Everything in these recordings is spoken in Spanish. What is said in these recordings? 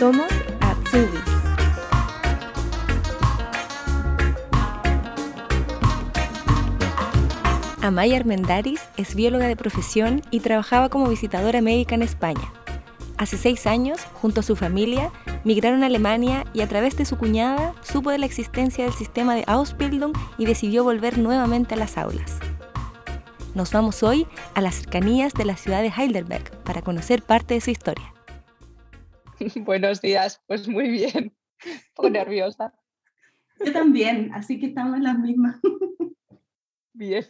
Somos Atsubis. Amaya Armendaris es bióloga de profesión y trabajaba como visitadora médica en España. Hace seis años, junto a su familia, migraron a Alemania y a través de su cuñada supo de la existencia del sistema de Ausbildung y decidió volver nuevamente a las aulas. Nos vamos hoy a las cercanías de la ciudad de Heidelberg para conocer parte de su historia. Buenos días, pues muy bien, un poco nerviosa. Yo también, así que estamos en las mismas. Bien.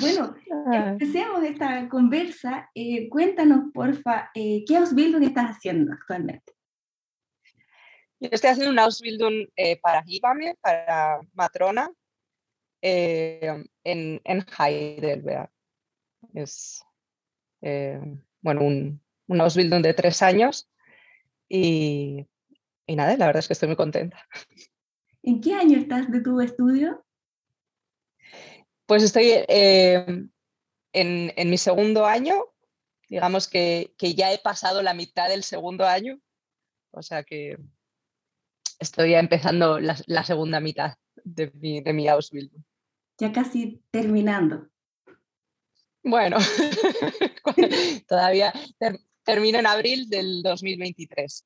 Bueno, ah. empecemos esta conversa. Eh, cuéntanos, porfa, eh, ¿qué Ausbildung estás haciendo actualmente? Yo estoy haciendo un Ausbildung eh, para Hibame, para Matrona, en, en, Heidelberg. Es bueno, un, un Ausbildung de tres años y, y nada, la verdad es que estoy muy contenta. ¿En qué año estás de tu estudio? Pues estoy eh, en, mi segundo año, digamos que, ya he pasado la mitad del segundo año, o sea que estoy empezando la, segunda mitad de mi, de mi Ausbildung. Ya casi terminando. Bueno, todavía termino en abril del 2023,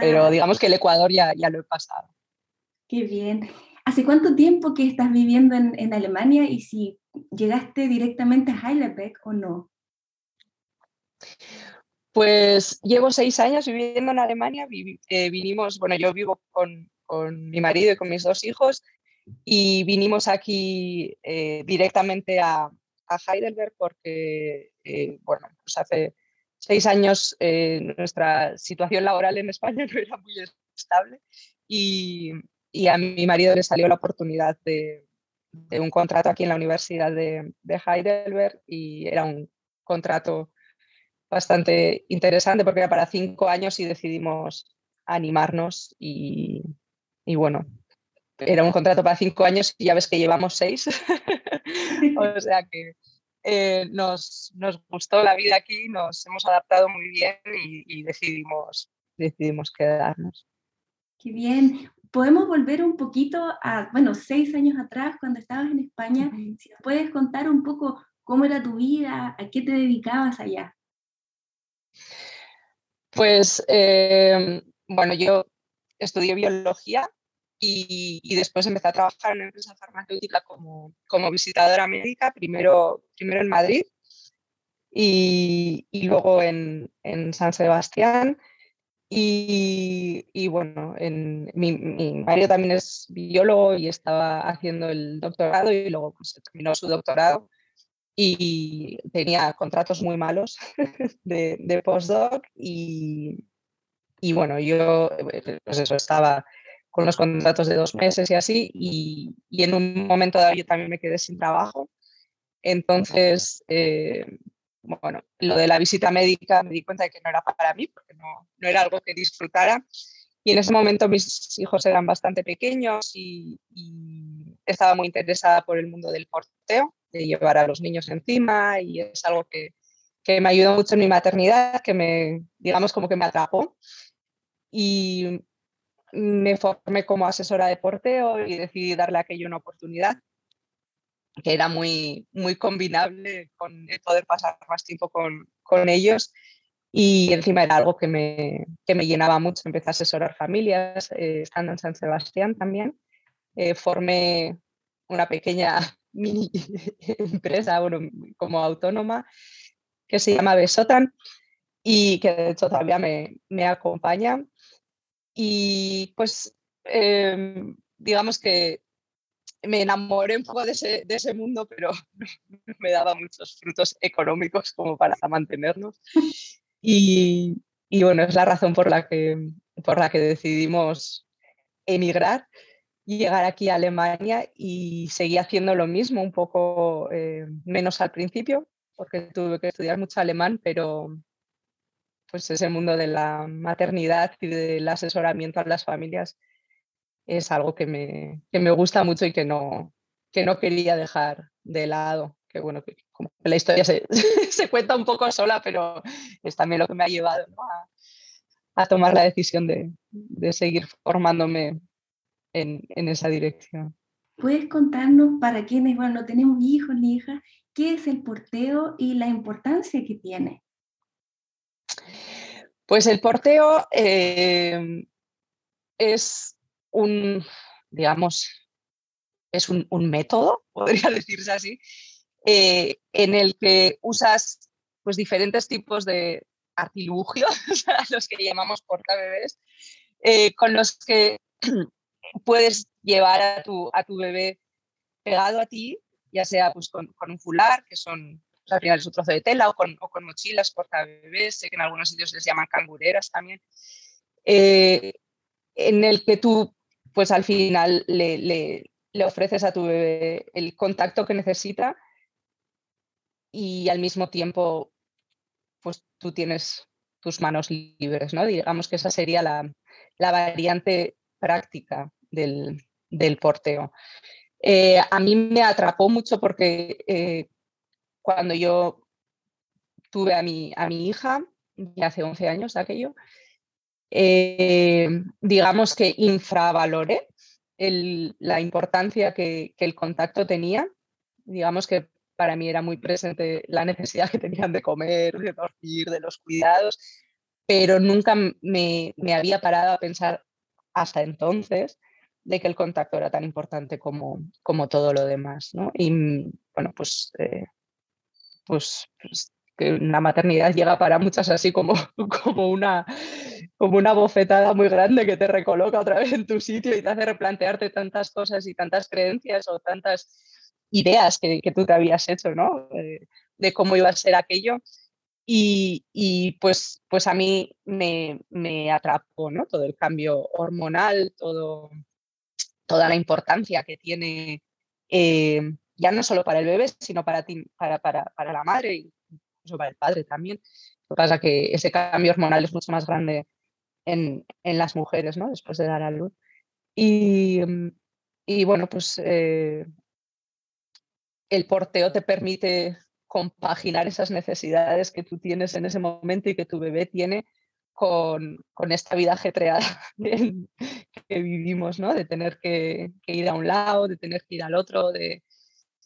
pero ah. digamos que el Ecuador ya, ya lo he pasado. Qué bien. ¿Hace cuánto tiempo que estás viviendo en, Alemania y si llegaste directamente a Heidelberg o no? Pues llevo seis años viviendo en Alemania. Eh, vinimos, bueno, yo vivo con, mi marido y con mis dos hijos y vinimos aquí eh, directamente a, Heidelberg porque, eh, bueno, pues hace seis años nuestra situación laboral en España no era muy estable y, y a mi marido le salió la oportunidad de, un contrato aquí en la Universidad de, Heidelberg y era un contrato bastante interesante porque era para cinco años y decidimos animarnos y, bueno, era un contrato para cinco años y ya ves que llevamos seis. o sea que eh, nos, gustó la vida aquí, nos hemos adaptado muy bien y, y decidimos, decidimos quedarnos. Qué bien podemos volver un poquito a, bueno, seis años atrás, cuando estabas en España, si nos puedes contar un poco cómo era tu vida, a qué te dedicabas allá. Pues, em, bueno, yo estudié biología y, después empecé a trabajar en una empresa farmacéutica como, como visitadora médica, primero, primero en Madrid y, y luego en, en San Sebastián. Y, bueno, en, mi, marido también es biólogo y estaba haciendo el doctorado y luego pues, terminó su doctorado y tenía contratos muy malos de, de postdoc y, y, bueno, yo pues eso, estaba con los contratos de dos meses y así y, y en un momento dado yo también me quedé sin trabajo. Entonces, eh, bueno, lo de la visita médica me di cuenta de que no era para mí, porque no, no era algo que disfrutara. Y en ese momento mis hijos eran bastante pequeños y, estaba muy interesada por el mundo del porteo, de llevar a los niños encima y es algo que, que me ayudó mucho en mi maternidad, que me, digamos, como que me atrapó. Y me formé como asesora de porteo y decidí darle a aquello una oportunidad que era muy, muy combinable con poder pasar más tiempo con, con ellos y encima era algo que me, que me llenaba mucho. Empecé a asesorar familias, eh, estando en San Sebastián también. Eh, formé una pequeña mini empresa como autónoma que se llama Besotan y que de hecho todavía me, me acompaña. Y pues em, digamos que me enamoré un poco de ese, de ese mundo, pero no me daba muchos frutos económicos como para mantenernos. Y, y, bueno, es la razón por la que, por la que decidimos emigrar llegar aquí a Alemania y seguí haciendo lo mismo, un poco eh, menos al principio, porque tuve que estudiar mucho alemán, pero pues ese mundo de la maternidad y del asesoramiento a las familias es algo que me, que me gusta mucho y que no, que no quería dejar de lado. Que bueno, que como la historia se, se, cuenta un poco sola, pero es también lo que me ha llevado a tomar la decisión de, de seguir formándome en, en, esa dirección. ¿Puedes contarnos para quienes bueno, no tenemos hijos ni hijas, qué es el porteo y la importancia que tiene? Pues el porteo eh, es un, digamos, es un, método, podría decirse así, eh, en el que usas pues, diferentes tipos de artilugios, los que llamamos portabebés, eh, con los que puedes llevar a tu, a tu bebé pegado a ti, ya sea pues, con, con un fular, que son al final es un trozo de tela, o con, o con mochilas sé que en algunos sitios les llaman cangureras también, eh, en el que tú pues al final le, le, le ofreces a tu bebé el contacto que necesita y al mismo tiempo, pues tú tienes tus manos libres, ¿no? Digamos que esa sería la, variante práctica del, porteo. Eh, a mí me atrapó mucho porque eh, cuando yo tuve a mi, a mi hija, ya hace 11 años de aquello, eh, digamos que infravaloré la importancia que, el contacto tenía. Digamos que para mí era muy presente la necesidad que tenían de comer, de dormir, de los cuidados, pero nunca me, había parado a pensar hasta entonces de que el contacto era tan importante como, como todo lo demás. Y bueno, pues, eh, pues, pues que la maternidad llega para muchas así como, como, una, como una bofetada muy grande que te recoloca otra vez en tu sitio y te hace replantearte tantas cosas y tantas creencias o tantas ideas que, que tú te habías hecho, ¿no? De, cómo iba a ser aquello. Y, y pues, pues a mí me, me, atrapó, ¿no? Todo el cambio hormonal, todo, toda la importancia que tiene, eh, ya no solo para el bebé, sino para, la madre y incluso para el padre también. Lo que pasa es que ese cambio hormonal es mucho más grande en, en las mujeres, ¿no? Después de dar a luz. Y, y bueno, pues eh, el porteo te permite compaginar esas necesidades que tú tienes en ese momento y que tu bebé tiene con, con esta vida ajetreada que vivimos, ¿no? De tener que, ir a un lado, de tener que ir al otro, de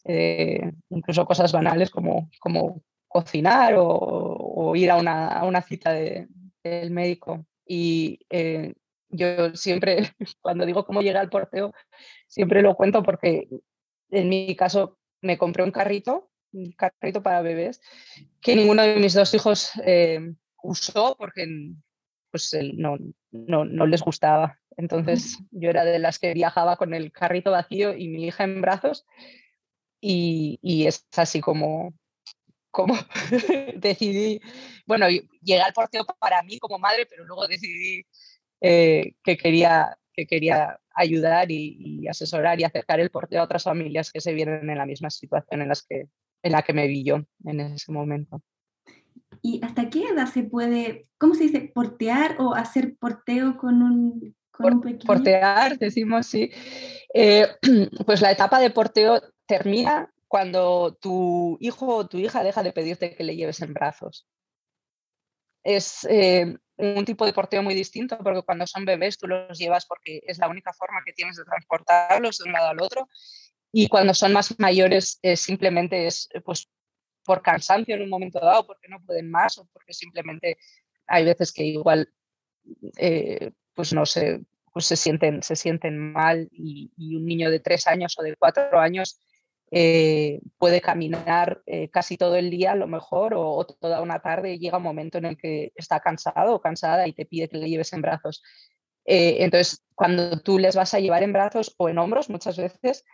eh, incluso cosas banales como, como cocinar o, ir a una, cita del médico. Y eh, yo siempre, cuando digo cómo llega al porteo, siempre lo cuento porque en mi caso me compré un carrito, un carrito para bebés, que ninguno de mis dos hijos eh, usó porque pues, no, no, no, les gustaba. Entonces yo era de las que viajaba con el carrito vacío y mi hija en brazos y, y es así como, como decidí, bueno, llegué al porteo para mí como madre, pero luego decidí eh, que, quería, que quería ayudar y, asesorar y acercar el porteo a otras familias que se vieron en la misma situación en, las que, en la que me vi yo en ese momento. ¿Y hasta qué edad se puede, cómo se dice, portear o hacer porteo con un, con un pequeño? Portear, decimos, sí. Eh, pues la etapa de porteo termina cuando tu hijo o tu hija deja de pedirte que le lleves en brazos. Es eh, un tipo de porteo muy distinto porque cuando son bebés tú los llevas porque es la única forma que tienes de transportarlos de un lado al otro y cuando son más mayores simplemente es pues por cansancio en un momento dado, porque no pueden más o porque simplemente hay veces que igual eh, pues no sé, pues se sienten, se sienten mal y, y, un niño de tres años o de cuatro años eh, puede caminar eh, casi todo el día a lo mejor o, toda una tarde llega un momento en el que está cansado o cansada y te pide que le lleves en brazos. Eh, entonces, cuando tú les vas a llevar en brazos o en hombros muchas veces,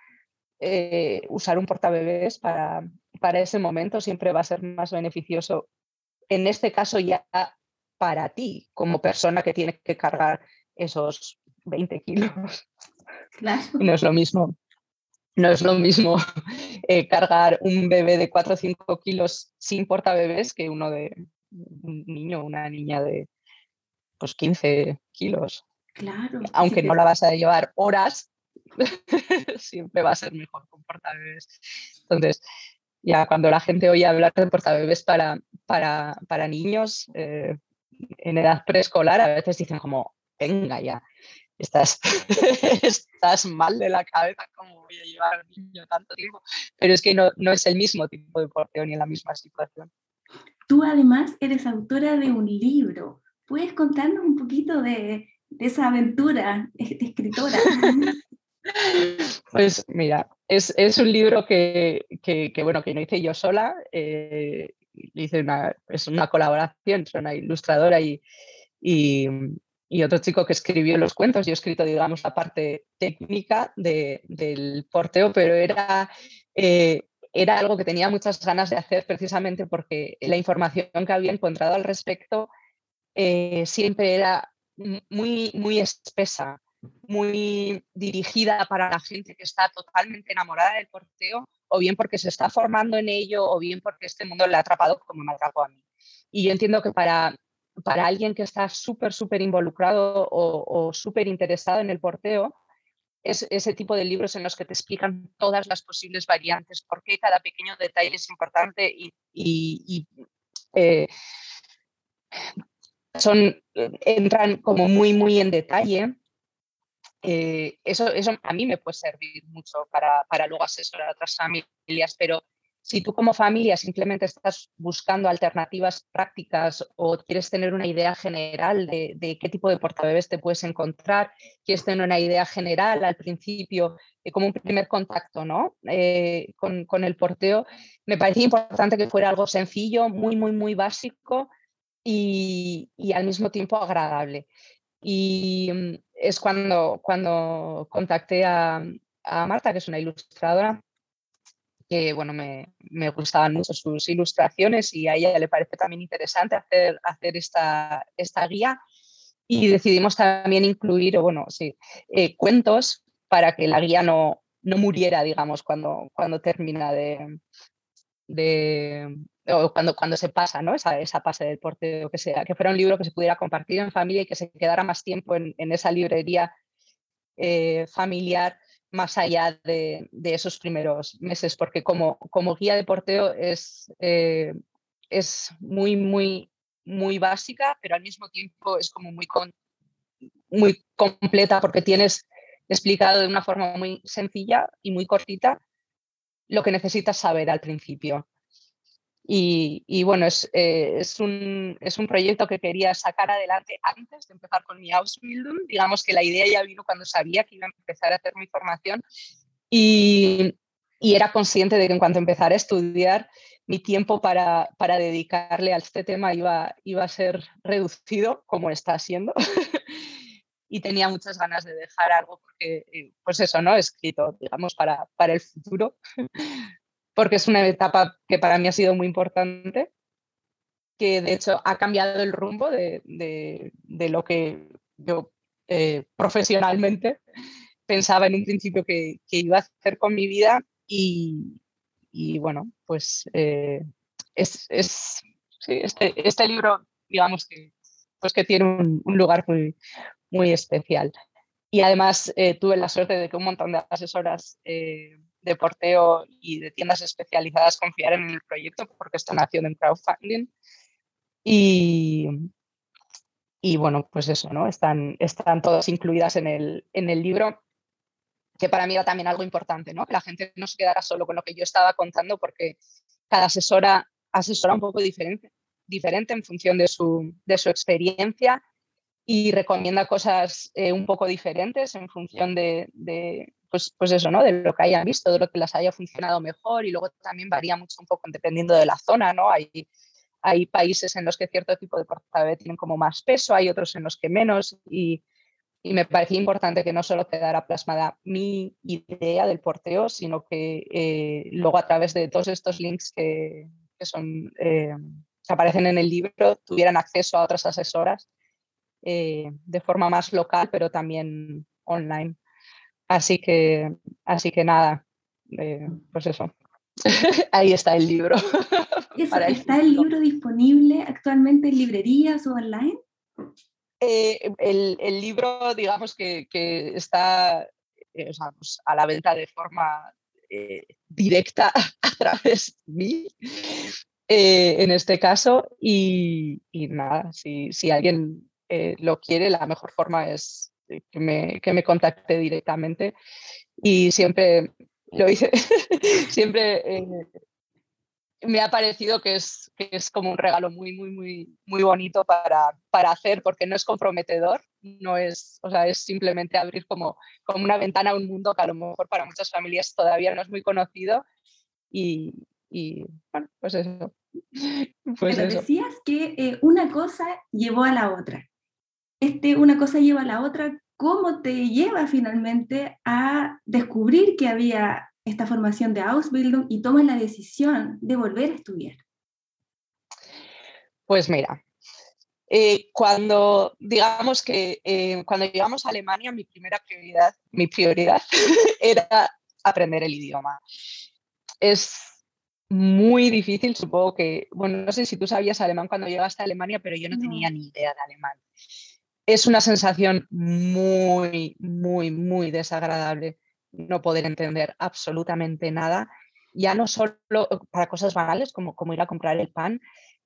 usar un portabebés para, para ese momento siempre va a ser más beneficioso. En este caso ya para ti como persona que tiene que cargar esos 20 kilos. Claro. No es lo mismo no es lo mismo eh, cargar un bebé de 4 o 5 kilos sin portabebés que uno de un niño o una niña de pues 15 kilos. Claro. Aunque no la vas a llevar horas, siempre va a ser mejor con portabebés. Entonces, ya cuando la gente oye hablar de portabebés para, para, para niños, eh, en edad preescolar a veces dicen como, venga ya, estás, estás mal de la cabeza, como voy a llevar al niño tanto tiempo? Pero es que no, no es el mismo tipo de porteo ni en la misma situación. Tú además eres autora de un libro. ¿Puedes contarnos un poquito de, de esa aventura de escritora? Pues mira, es, es un libro que, que, que, bueno, que no hice yo sola, eh, hice una, es una colaboración entre una ilustradora y, y, y, otro chico que escribió los cuentos. Yo he escrito, digamos, la parte técnica de, del porteo, pero era, eh, era algo que tenía muchas ganas de hacer precisamente porque la información que había encontrado al respecto eh, siempre era muy, muy espesa muy dirigida para la gente que está totalmente enamorada del porteo, o bien porque se está formando en ello, o bien porque este mundo le ha atrapado como me atrapó a mí. Y yo entiendo que para, para alguien que está súper, súper involucrado o, súper interesado en el porteo, es ese tipo de libros en los que te explican todas las posibles variantes, por qué cada pequeño detalle es importante y, eh, son, entran como muy, muy en detalle. Eh, eso, eso a mí me puede servir mucho para, para luego asesorar a otras familias, pero si tú como familia simplemente estás buscando alternativas prácticas o quieres tener una idea general de, qué tipo de portabebés te puedes encontrar, quieres tener una idea general al principio, eh, como un primer contacto ¿no? Eh, con, el porteo, me parecía importante que fuera algo sencillo, muy, muy, muy básico y, al mismo tiempo agradable. Y mm, es cuando, cuando contacté a, Marta, que es una ilustradora, que bueno, me, me, gustaban mucho sus ilustraciones y a ella le parece también interesante hacer, hacer esta, esta guía. Y decidimos también incluir, bueno, sí, eh, cuentos para que la guía no, no muriera, digamos, cuando, cuando termina de, de, o cuando, cuando se pasa, ¿no? Esa, esa pase del porteo, que sea, que fuera un libro que se pudiera compartir en familia y que se quedara más tiempo en, en esa librería eh, familiar más allá de, de, esos primeros meses, porque como, como guía de porteo es, eh, es muy, muy, muy básica, pero al mismo tiempo es como muy, con, muy completa porque tienes explicado de una forma muy sencilla y muy cortita lo que necesitas saber al principio. Y, bueno, es, eh, es, un, es, un, proyecto que quería sacar adelante antes de empezar con mi Ausbildung. Digamos que la idea ya vino cuando sabía que iba a empezar a hacer mi formación y, y era consciente de que en cuanto empezara a estudiar, mi tiempo para, para dedicarle a este tema iba, iba a ser reducido, como está siendo. y tenía muchas ganas de dejar algo porque, eh, pues eso, ¿no? Escrito, digamos, para, para el futuro porque es una etapa que para mí ha sido muy importante, que de hecho ha cambiado el rumbo de, de, lo que yo eh, profesionalmente pensaba en un principio que, que, iba a hacer con mi vida y, y bueno, pues eh, es, es sí, este, este, libro, digamos que, pues que tiene un, un lugar muy, muy especial. Y además eh, tuve la suerte de que un montón de asesoras de porteo y de tiendas especializadas confiaran en el proyecto porque esto nació en crowdfunding. Y, y bueno, pues eso, ¿no? Están, están todas incluidas en el, en el libro, que para mí era también algo importante, ¿no? Que la gente no se quedara solo con lo que yo estaba contando porque cada asesora asesora un poco diferente, diferente en función de su, de su experiencia y recomienda cosas eh, un poco diferentes en función de, pues, pues eso, ¿no? De lo que hayan visto, de lo que les haya funcionado mejor y luego también varía mucho un poco dependiendo de la zona, ¿no? Hay, hay países en los que cierto tipo de portabebé tienen como más peso, hay otros en los que menos y, y me parecía importante que no solo quedara plasmada mi idea del porteo, sino que eh, luego a través de todos estos links que, que son, eh, que aparecen en el libro tuvieran acceso a otras asesoras eh, de forma más local, pero también online. Así que, así que nada, eh, pues eso. Ahí está el libro. ¿Está el libro disponible actualmente en librerías o online? Eh, el, el, libro, digamos que, que está o sea, pues a la venta de forma directa a través de mí. eh, en este caso. Y, nada, si, si alguien eh, lo quiere, la mejor forma es que me, que me contacte directamente. Y siempre lo hice, siempre me ha parecido que es, que es como un regalo muy, muy, muy, muy bonito para, para hacer, porque no es comprometedor, no es, o sea, es simplemente abrir como, como una ventana a un mundo que a lo mejor para muchas familias todavía no es muy conocido. Y, y bueno, pues eso. Pues Pero decías que eh, una cosa llevó a la otra. Este, una cosa lleva a la otra. ¿Cómo te lleva finalmente a descubrir que había esta formación de Ausbildung y tomas la decisión de volver a estudiar? Pues mira, eh, cuando digamos que eh, cuando llegamos a Alemania, mi primera prioridad, mi prioridad era aprender el idioma. Es muy difícil, supongo que, bueno, no sé si tú sabías alemán cuando llegaste a Alemania, pero yo no, no. tenía ni idea de alemán. Es una sensación muy, muy, muy desagradable no poder entender absolutamente nada, ya no solo para cosas banales como, como ir a comprar el pan,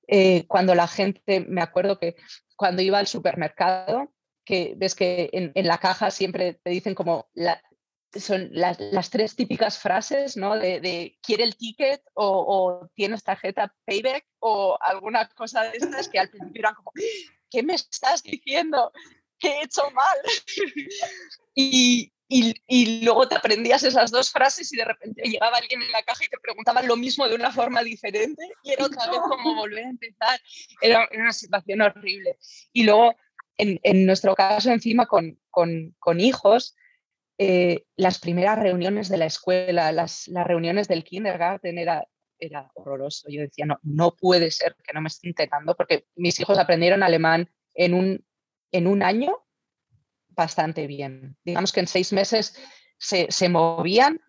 eh, cuando la gente, me acuerdo que cuando iba al supermercado, que ves que en, la caja siempre te dicen como son las, tres típicas frases, ¿no? De, quiere el ticket o, o, tienes tarjeta payback o alguna cosa de estas que al principio eran como, ¿qué me estás diciendo? ¿Qué he hecho mal? y, y, luego te aprendías esas dos frases y de repente llegaba alguien en la caja y te preguntaba lo mismo de una forma diferente y era otra vez como volver a empezar. Era, una situación horrible. Y luego, en, en nuestro caso, encima con, con, con hijos, eh, las primeras reuniones de la escuela, las, las reuniones del kindergarten era, era horroroso. Yo decía, no, no puede ser que no me esté intentando porque mis hijos aprendieron alemán en un, en un año bastante bien. Digamos que en seis meses se, se movían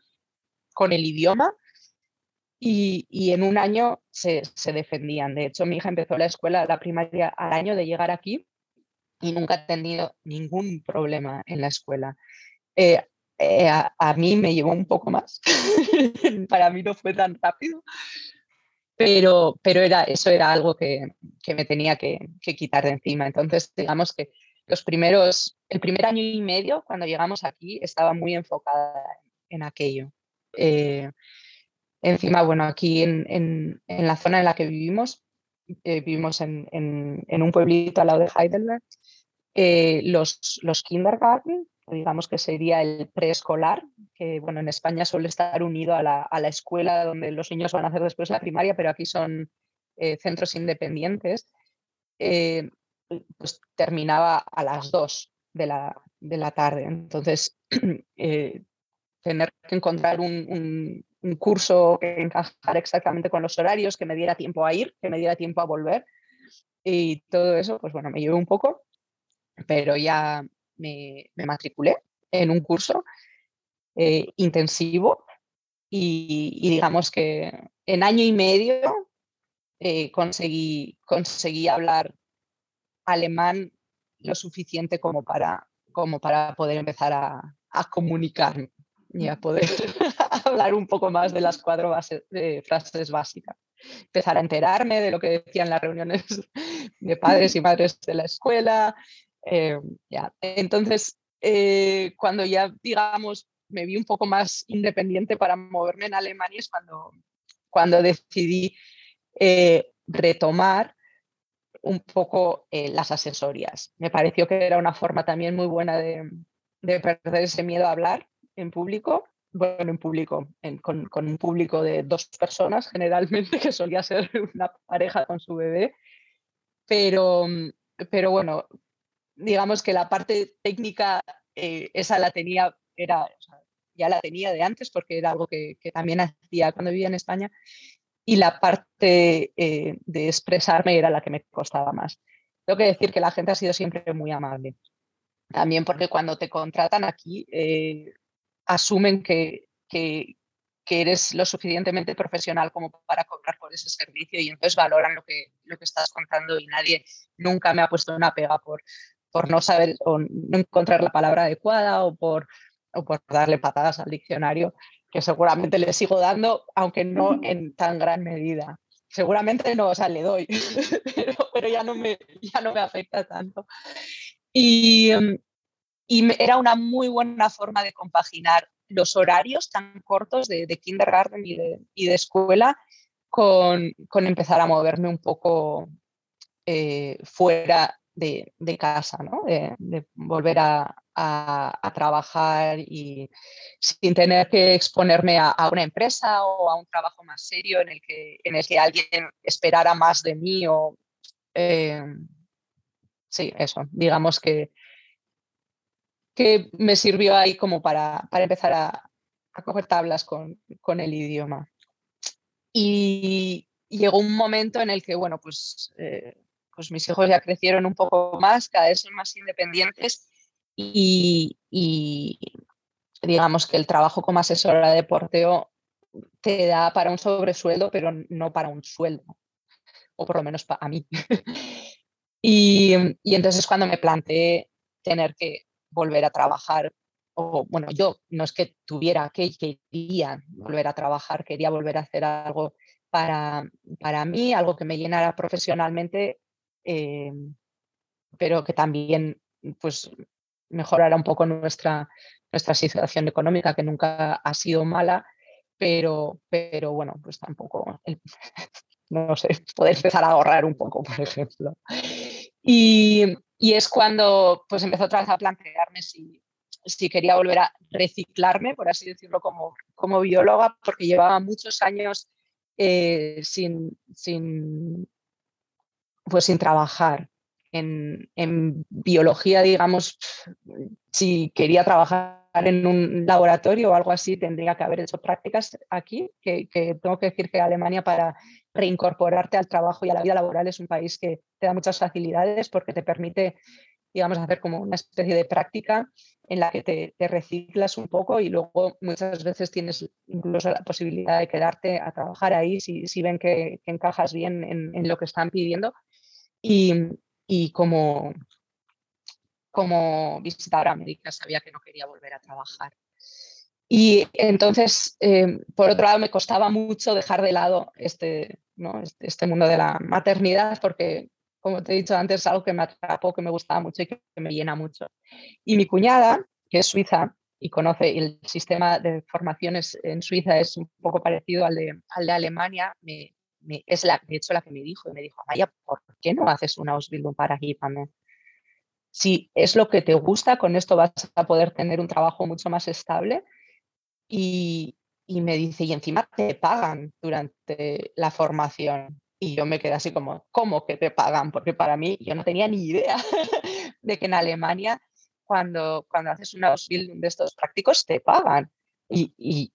con el idioma y, y en un año se, se, defendían. De hecho, mi hija empezó la escuela, la primaria, al año de llegar aquí y nunca ha tenido ningún problema en la escuela. Eh, eh, a, mí me llevó un poco más, para mí no fue tan rápido, pero, pero era, eso era algo que, que me tenía que, que, quitar de encima. Entonces, digamos que los primeros, el primer año y medio, cuando llegamos aquí, estaba muy enfocada en aquello. Eh, encima, bueno, aquí en, en, en, la zona en la que vivimos, eh, vivimos en, en, un pueblito al lado de Heidelberg, eh, los, los kindergarten, digamos que sería el preescolar, que bueno, en España suele estar unido a la, a la, escuela donde los niños van a hacer después la primaria, pero aquí son centros independientes pues terminaba a las 2 de la, de la tarde. Entonces, eh, tener que encontrar un, un, curso que encajara exactamente con los horarios, que me diera tiempo a ir, que me diera tiempo a volver. Y todo eso, pues bueno, me llevé un poco, pero ya me, matriculé en un curso eh, intensivo y, digamos que en año y medio eh, conseguí, conseguí hablar alemán lo suficiente como para, como para poder empezar a, a comunicarme y a poder hablar un poco más de las cuatro bases, de frases básicas. Empezar a enterarme de lo que decían las reuniones de padres y madres de la escuela. Eh. Entonces, eh, cuando ya, digamos, me vi un poco más independiente para moverme en Alemania es cuando, cuando decidí eh, retomar un poco las asesorias. Me pareció que era una forma también muy buena de, de perder ese miedo a hablar en público. Bueno, en público, en, con, con, un público de dos personas generalmente, que solía ser una pareja con su bebé. Pero, pero bueno, digamos que la parte técnica, eh, esa la tenía, era, o sea, ya la tenía de antes porque era algo que, que también hacía cuando vivía en España y la parte eh, de expresarme era la que me costaba más. Tengo que decir que la gente ha sido siempre muy amable. También porque cuando te contratan aquí, eh, asumen que, que, que, eres lo suficientemente profesional como para cobrar por ese servicio y entonces valoran lo que, lo que estás contando y nadie nunca me ha puesto una pega por, por no saber o no encontrar la palabra adecuada o por, o por darle patadas al diccionario que seguramente le sigo dando, aunque no en tan gran medida. seguramente no, o sea, le doy, pero, ya, no me, ya no me afecta tanto. Y, y era una muy buena forma de compaginar los horarios tan cortos de, de kindergarten y de, y de escuela con, con, empezar a moverme un poco eh, fuera de, casa, ¿no? de, de volver a, trabajar y sin tener que exponerme a, a, una empresa o a un trabajo más serio en el que, en el que alguien esperara más de mí o... Eh, sí, eso, digamos que, que me sirvió ahí como para, para empezar a, a coger tablas con, con, el idioma. Y llegó un momento en el que, bueno, pues, eh, pues mis hijos ya crecieron un poco más, cada vez son más independientes y, digamos que el trabajo como asesora de porteo te da para un sobresueldo, pero no para un sueldo, o por lo menos para mí. y, y entonces cuando me planteé tener que volver a trabajar, o bueno, yo no es que tuviera que quería volver a trabajar, quería volver a hacer algo para, para mí, algo que me llenara profesionalmente, eh, pero que también pues mejorara un poco nuestra, nuestra situación económica, que nunca ha sido mala, pero, pero bueno, pues tampoco, no sé, poder empezar a ahorrar un poco, por ejemplo. Y, y es cuando pues empezó otra vez a plantearme si, si quería volver a reciclarme, por así decirlo, como, como bióloga, porque llevaba muchos años eh, sin, sin, pues sin trabajar en, biología, digamos, si quería trabajar en un laboratorio o algo así, tendría que haber hecho prácticas aquí, que, tengo que decir que Alemania para reincorporarte al trabajo y a la vida laboral es un país que te da muchas facilidades porque te permite, digamos, hacer como una especie de práctica en la que te, reciclas un poco y luego muchas veces tienes incluso la posibilidad de quedarte a trabajar ahí si, si ven que, que, encajas bien en, en, lo que están pidiendo. Y, y como, como visitadora médica sabía que no quería volver a trabajar. Y entonces, eh, por otro lado, me costaba mucho dejar de lado este, ¿no? este, este mundo de la maternidad porque como te he dicho antes, es algo que me atrapó, que me gustaba mucho y que me llena mucho. Y mi cuñada, que es suiza y conoce el sistema de formaciones en Suiza, es un poco parecido al de, al de Alemania, me, es la, de hecho la que me dijo, y me dijo, Maya, ¿por qué no haces una Ausbildung para aquí? Si es lo que te gusta, con esto vas a poder tener un trabajo mucho más estable. Y, y me dice, y encima te pagan durante la formación. Y yo me quedé así como, ¿cómo que te pagan? Porque para mí yo no tenía ni idea de que en Alemania cuando, cuando haces una Ausbildung de estos prácticos te pagan. Y, y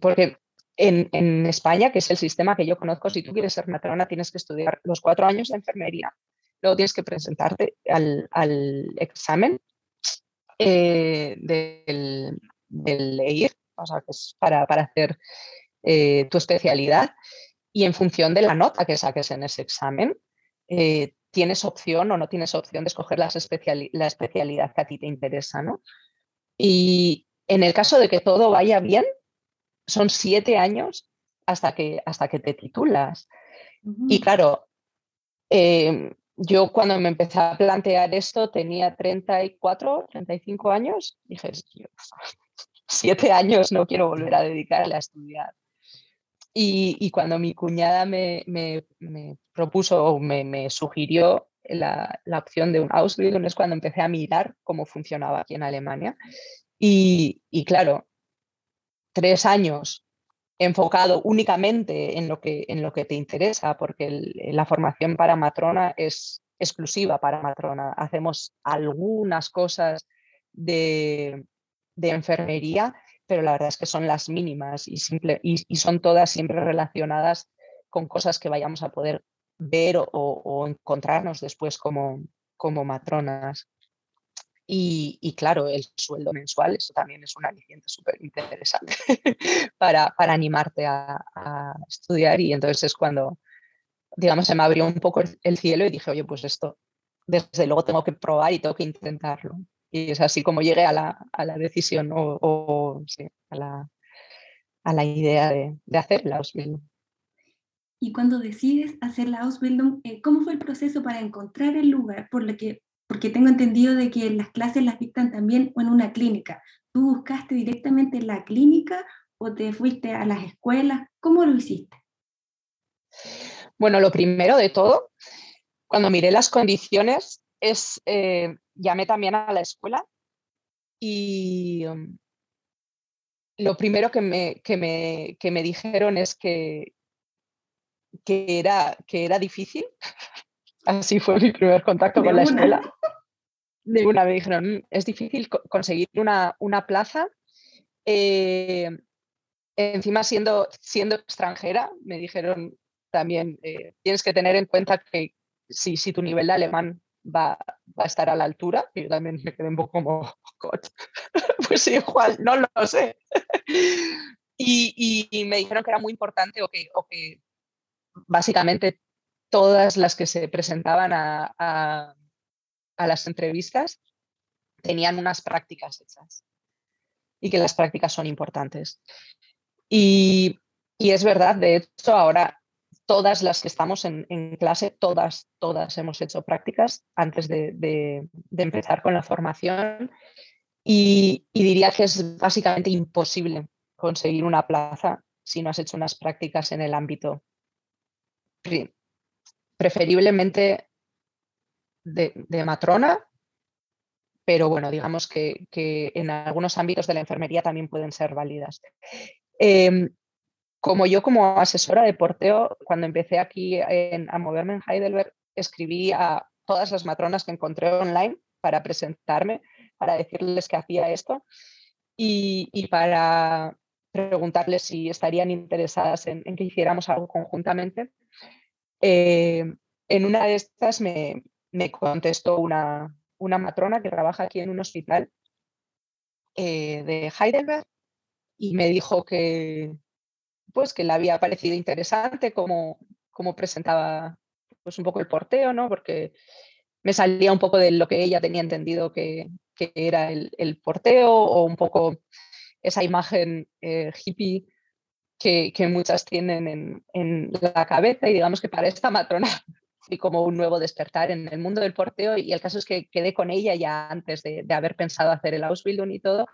porque en, en, España, que es el sistema que yo conozco, si tú quieres ser matrona tienes que estudiar los cuatro años de enfermería, luego tienes que presentarte al, al examen eh, del, del EIR, o sea, que es para, para hacer eh, tu especialidad, y en función de la nota que saques en ese examen, eh, tienes opción o no tienes opción de escoger las especiali la especialidad que a ti te interesa, ¿no? Y en el caso de que todo vaya bien, son siete años hasta que, hasta que te titulas. Uh -huh. Y claro, eh, yo cuando me empecé a plantear esto tenía 34, 35 años. Dije, siete años no quiero volver a dedicarle a estudiar. Y, y cuando mi cuñada me, me, me propuso o me, me sugirió la, la, opción de un Ausbildung es cuando empecé a mirar cómo funcionaba aquí en Alemania. Y, y claro, tres años enfocado únicamente en lo que, en lo que te interesa, porque la formación para matrona es exclusiva para matrona. Hacemos algunas cosas de, de enfermería, pero la verdad es que son las mínimas y, simple, y son todas siempre relacionadas con cosas que vayamos a poder ver o, o encontrarnos después como, como matronas. Y, claro, el sueldo mensual, eso también es un aliciente súper interesante para, para, animarte a, estudiar. Y entonces es cuando, digamos, se me abrió un poco el cielo y dije, oye, pues esto, desde luego tengo que probar y tengo que intentarlo. Y es así como llegué a la, a la decisión o, a, la, a, la, idea de, de hacer la Ausbildung. Y cuando decides hacer la Ausbildung, eh, ¿cómo fue el proceso para encontrar el lugar? Por lo que, porque tengo entendido de que las clases las dictan también en una clínica. ¿Tú buscaste directamente la clínica o te fuiste a las escuelas? ¿Cómo lo hiciste? Bueno, lo primero de todo, cuando miré las condiciones, es eh, llamé también a la escuela y um, lo primero que me, que me, que me dijeron es que, que era, que era difícil. Así fue mi primer contacto con la escuela. De una me dijeron, es difícil conseguir una, una plaza. Eh, encima siendo, siendo extranjera, me dijeron también, eh, tienes que tener en cuenta que si, si tu nivel de alemán va, va, a estar a la altura, y yo también me quedé un poco como, pues igual, no lo sé. y, y, me dijeron que era muy importante o que, o que básicamente todas las que se presentaban a, a, las entrevistas tenían unas prácticas hechas y que las prácticas son importantes. Y, y, es verdad, de hecho, ahora todas las que estamos en, en clase, todas, todas hemos hecho prácticas antes de, de, empezar con la formación y, diría que es básicamente imposible conseguir una plaza si no has hecho unas prácticas en el ámbito preferiblemente de, matrona, pero bueno, digamos que, en algunos ámbitos de la enfermería también pueden ser válidas. Em, como yo como asesora de porteo, cuando empecé aquí a moverme en Heidelberg, escribí a todas las matronas que encontré online para presentarme, para decirles que hacía esto y, para preguntarles si estarían interesadas en que hiciéramos algo conjuntamente. Eh, en una de estas me, contestó una, matrona que trabaja aquí en un hospital eh, de Heidelberg y me dijo que, pues, que le había parecido interesante cómo, presentaba pues, un poco el porteo, ¿no? porque me salía un poco de lo que ella tenía entendido que, era el, porteo o un poco esa imagen eh, hippie que, muchas tienen en, la cabeza y digamos que para esta matrona fui como un nuevo despertar en el mundo del porteo y el caso es que quedé con ella ya antes de, haber pensado hacer el Ausbildung y todo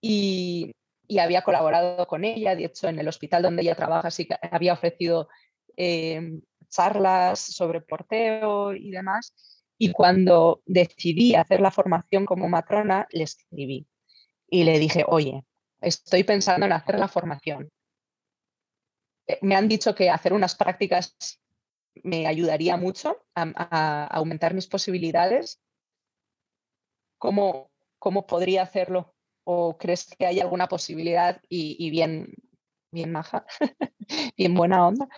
y, había colaborado con ella, de hecho en el hospital donde ella trabaja sí que había ofrecido eh, charlas sobre porteo y demás y cuando decidí hacer la formación como matrona le escribí y le dije, oye, estoy pensando en hacer la formación me han dicho que hacer unas prácticas me ayudaría mucho a, aumentar mis posibilidades. ¿Cómo, ¿Cómo, podría hacerlo? ¿O crees que hay alguna posibilidad y, bien, bien maja, bien buena onda?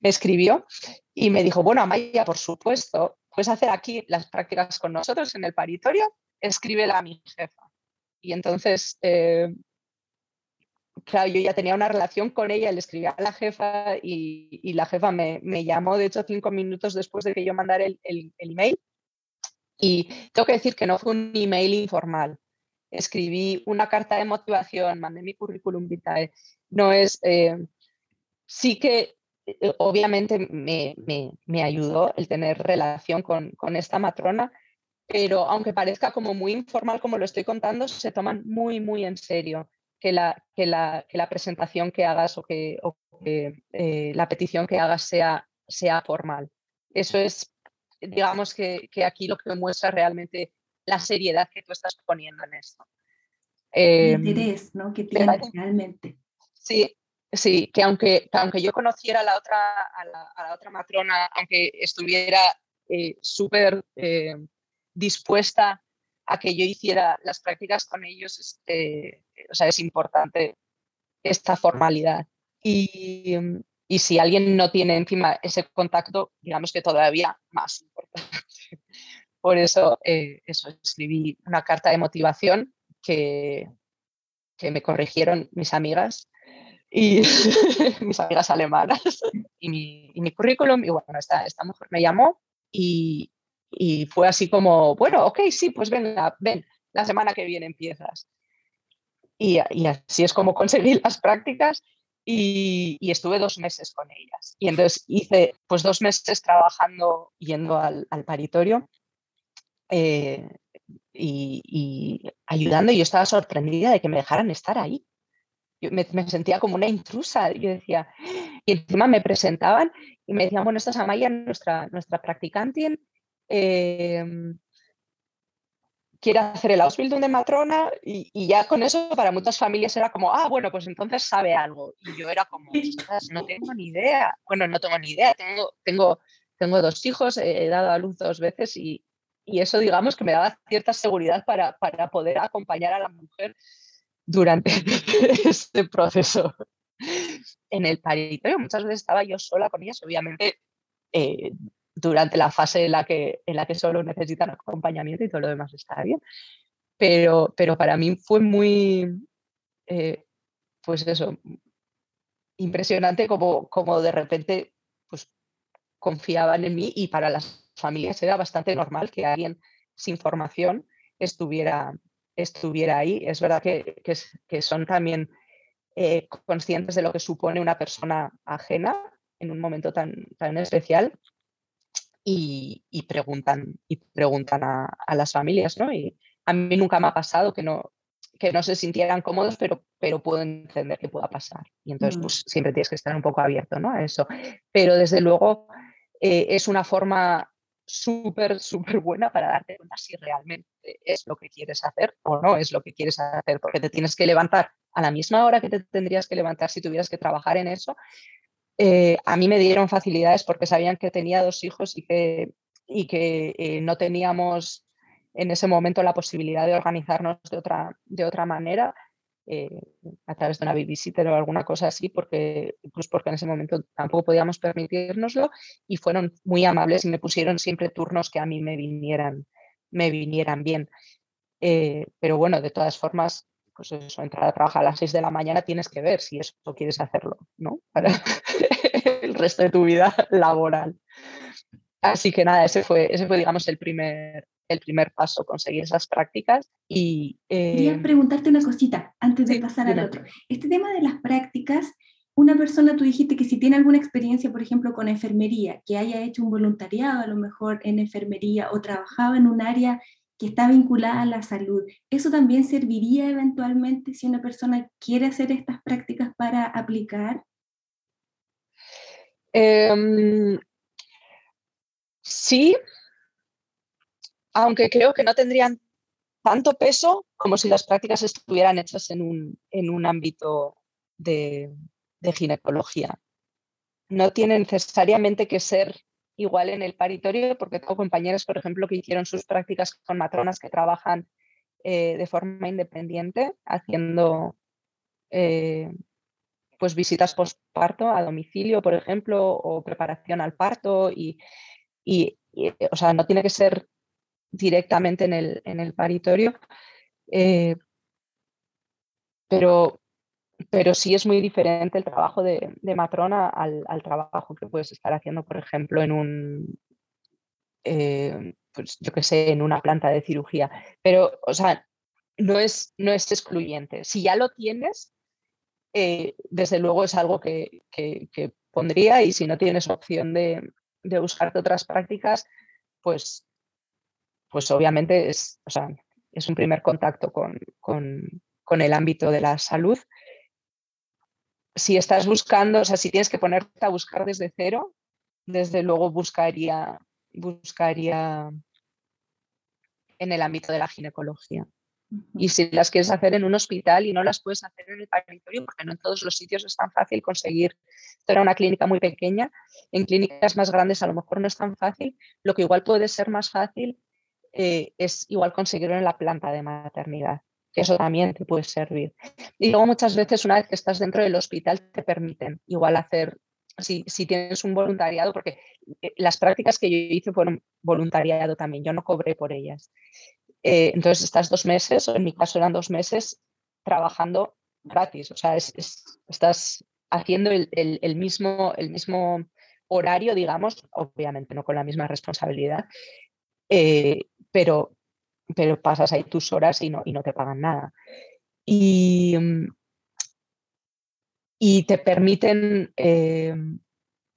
Me escribió y me dijo, bueno, Amaya, por supuesto, puedes hacer aquí las prácticas con nosotros en el paritorio, escríbela a mi jefa. Y entonces eh, claro, yo ya tenía una relación con ella, le escribí a la jefa y, la jefa me, llamó, de hecho, cinco minutos después de que yo mandara el, el, email. Y tengo que decir que no fue un email informal. Escribí una carta de motivación, mandé mi currículum vitae. No es, eh, sí que eh, obviamente me, ayudó el tener relación con, con esta matrona, pero aunque parezca como muy informal como lo estoy contando, se toman muy, muy en serio que la, que la, que la presentación que hagas o que, eh, la petición que hagas sea, sea formal. Eso es, digamos que, aquí lo que muestra realmente la seriedad que tú estás poniendo en esto. El em, interés, ¿no? Que tiene realmente. Sí, sí, que aunque, aunque yo conociera a la otra, a la, otra matrona, aunque estuviera eh, súper eh, dispuesta a que yo hiciera las prácticas con ellos, este, o sea, es importante esta formalidad. Y, y, si alguien no tiene encima ese contacto, digamos que todavía más importante. Por eso, eh, eso escribí una carta de motivación que, que me corrigieron mis amigas y mis amigas alemanas y mi, y mi currículum. Y bueno, esta, esta mujer me llamó y, y fue así como, bueno, ok, sí, pues venga, ven, la semana que viene empiezas. Y, y así es como conseguí las prácticas y, estuve dos meses con ellas. Y entonces hice pues dos meses trabajando, yendo al, paritorio eh, y, ayudando. Y yo estaba sorprendida de que me dejaran estar ahí. Yo me, sentía como una intrusa. Yo decía, y encima me presentaban y me decían, bueno, esta es Amaya, nuestra, nuestra practicante. Eh, quiere hacer el Ausbildung de matrona y, ya con eso para muchas familias era como, ah, bueno, pues entonces sabe algo. Y yo era como, no tengo ni idea. Bueno, no tengo ni idea. Tengo, tengo, tengo dos hijos, he dado a luz dos veces y, y eso digamos que me daba cierta seguridad para, para poder acompañar a la mujer durante este proceso. En el paritorio muchas veces estaba yo sola con ellas, obviamente eh, durante la fase en la, que, en la que solo necesitan acompañamiento y todo lo demás está bien. Pero, pero para mí fue muy, eh, pues eso, impresionante como, como de repente pues, confiaban en mí y para las familias era bastante normal que alguien sin formación estuviera, estuviera ahí. Es verdad que, que, son también eh, conscientes de lo que supone una persona ajena en un momento tan, tan especial y, preguntan, y preguntan a, las familias, ¿no? Y a mí nunca me ha pasado que no, que no se sintieran cómodos, pero, pero puedo entender que pueda pasar. Y entonces, mm. pues siempre tienes que estar un poco abierto, ¿no? A eso. Pero desde luego eh, es una forma súper, súper buena para darte cuenta si realmente es lo que quieres hacer o no es lo que quieres hacer, porque te tienes que levantar a la misma hora que te tendrías que levantar si tuvieras que trabajar en eso eh, a mí me dieron facilidades porque sabían que tenía dos hijos y que, y que eh, no teníamos en ese momento la posibilidad de organizarnos de otra, de otra manera, eh, a través de una babysitter o alguna cosa así, porque, pues porque en ese momento tampoco podíamos permitirnoslo y fueron muy amables y me pusieron siempre turnos que a mí me vinieran, me vinieran bien. pero bueno, de todas formas, pues eso, entrar a trabajar a las 6 de la mañana, tienes que ver si eso quieres hacerlo, ¿no? Para el resto de tu vida laboral. Así que nada, ese fue, ese fue digamos, el primer, el primer paso, conseguir esas prácticas. Y, Quería em, preguntarte una cosita antes de pasar al otro. Este tema de las prácticas, una persona, tú dijiste que si tiene alguna experiencia, por ejemplo, con enfermería, que haya hecho un voluntariado a lo mejor en enfermería o trabajaba en un área que está vinculada a la salud. ¿Eso también serviría eventualmente si una persona quiere hacer estas prácticas para aplicar? Em, sí, aunque creo que no tendrían tanto peso como si las prácticas estuvieran hechas en un, en un ámbito de, de ginecología. No tiene necesariamente que ser igual en el paritorio, porque tengo compañeros, por ejemplo, que hicieron sus prácticas con matronas que trabajan eh, de forma independiente, haciendo eh, pues visitas postparto a domicilio, por ejemplo, o preparación al parto, y, o sea, no tiene que ser directamente en el, en el paritorio. Eh, pero pero sí es muy diferente el trabajo de, matrona al, trabajo que puedes estar haciendo, por ejemplo, en un, eh, pues yo que sé, en una planta de cirugía. Pero, o sea, no es, no es excluyente. Si ya lo tienes, eh, desde luego es algo que, pondría y si no tienes opción de, buscarte otras prácticas, pues, pues obviamente es, es un primer contacto con, con el ámbito de la salud si estás buscando, o sea, si tienes que ponerte a buscar desde cero, desde luego buscaría, buscaría en el ámbito de la ginecología. Y si las quieres hacer en un hospital y no las puedes hacer en el paritorio, porque no en todos los sitios es tan fácil conseguir. Esto era una clínica muy pequeña, en clínicas más grandes a lo mejor no es tan fácil. Lo que igual puede ser más fácil eh, es igual conseguirlo en la planta de maternidad eso también te puede servir. Y luego muchas veces una vez que estás dentro del hospital te permiten igual hacer, si, si tienes un voluntariado, porque eh, las prácticas que yo hice fueron voluntariado también, yo no cobré por ellas. Eh, entonces estás dos meses, en mi caso eran dos meses, trabajando gratis, o sea, estás haciendo el, el, mismo, el mismo horario, digamos, obviamente no con la misma responsabilidad, eh, pero, pero pasas ahí tus horas y no, y no te pagan nada. Y, mm, y te permiten, eh,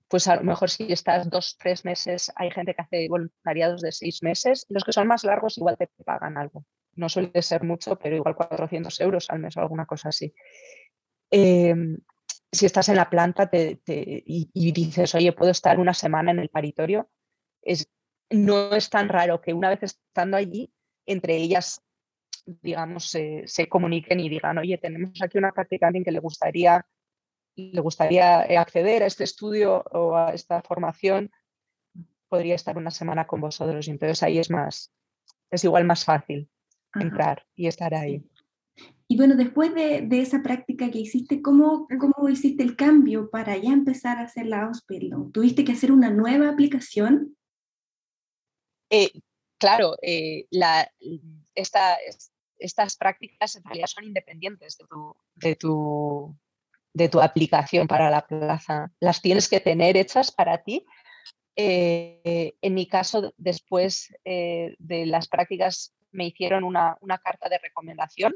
pues a lo mejor si estás dos, tres meses, hay gente que hace voluntariados de seis meses, los que son más largos igual te pagan algo. No suele ser mucho, pero igual 400 euros al mes o alguna cosa así. Em, si estás en la planta y, dices, oye, puedo estar una semana en el paritorio, es, no es tan raro que una vez estando allí, entre ellas, digamos, se, comuniquen y digan, oye, tenemos aquí una practicante que le gustaría, le gustaría acceder a este estudio o a esta formación, podría estar una semana con vosotros. Y entonces ahí es más, es igual más fácil entrar y estar ahí. Y bueno, después de, esa práctica que hiciste, ¿cómo, ¿cómo hiciste el cambio para ya empezar a hacer la Ausbildung? ¿Tuviste que hacer una nueva aplicación? Eh, claro, eh, estas prácticas en realidad son independientes de tu, aplicación para la plaza. Las tienes que tener hechas para ti. Eh, en mi caso, después de las prácticas, me hicieron una, carta de recomendación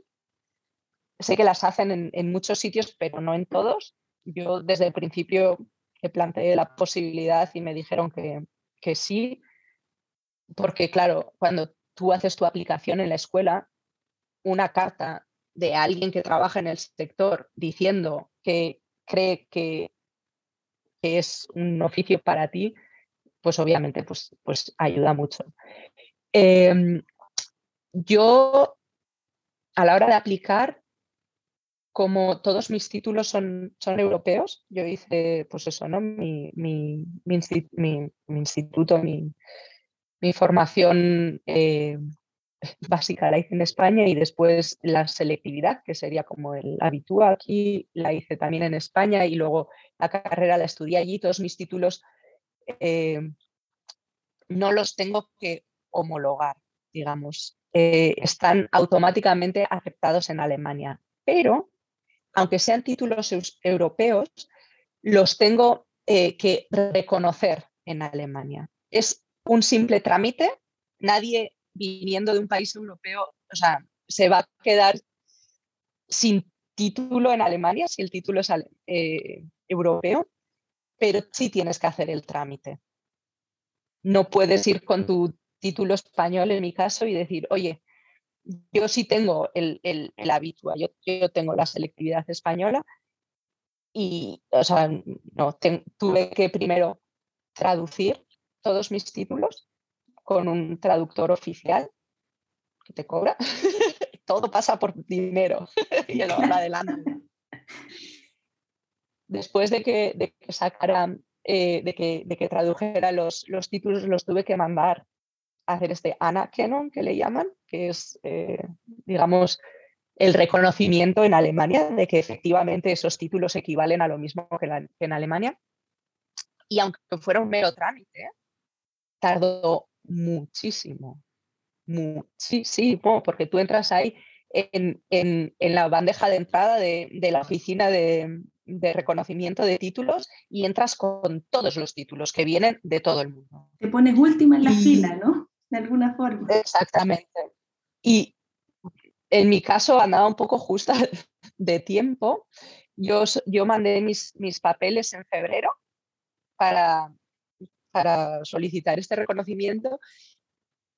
sé que las hacen en, muchos sitios, pero no en todos. Yo desde el principio planteé la posibilidad y me dijeron que sí, porque claro, cuando tú haces tu aplicación en la escuela, una carta de alguien que trabaja en el sector diciendo que cree que, es un oficio para ti, pues obviamente pues, pues ayuda mucho. Em, yo a la hora de aplicar como todos mis títulos son, son europeos, yo hice, pues eso, ¿no? Mi, mi, instituto, mi, formación eh, básica la hice en España y después la selectividad, que sería como el habitual aquí, la hice también en España y luego la carrera la estudié allí. Todos mis títulos eh, no los tengo que homologar, digamos. Eh, están automáticamente aceptados en Alemania, pero aunque sean títulos europeos, los tengo que reconocer en Alemania. Es un simple trámite, nadie viniendo de un país europeo, o sea, se va a quedar sin título en Alemania si el título es eh, europeo, pero sí tienes que hacer el trámite. No puedes ir con tu título español, en mi caso, y decir, oye, yo sí tengo el, el, habitual, yo, tengo la selectividad española y, o sea, no, tuve que primero traducir todos mis títulos con un traductor oficial que te cobra. Todo pasa por dinero y lo adelante. Después de que, de que sacara, eh, de, que, de que tradujera los, los títulos, los tuve que mandar hacer este Canon que le llaman, que es, eh, digamos, el reconocimiento en Alemania de que efectivamente esos títulos equivalen a lo mismo que, en Alemania. Y aunque fuera un mero trámite, tardó muchísimo, muchísimo, porque tú entras ahí en, la bandeja de entrada de, la oficina de, de, reconocimiento de títulos y entras con todos los títulos que vienen de todo el mundo. Te pones última en la fila, ¿no? de alguna forma. Exactamente. Y en mi caso andaba un poco justa de tiempo. Yo, yo mandé mis, mis papeles en febrero para, para solicitar este reconocimiento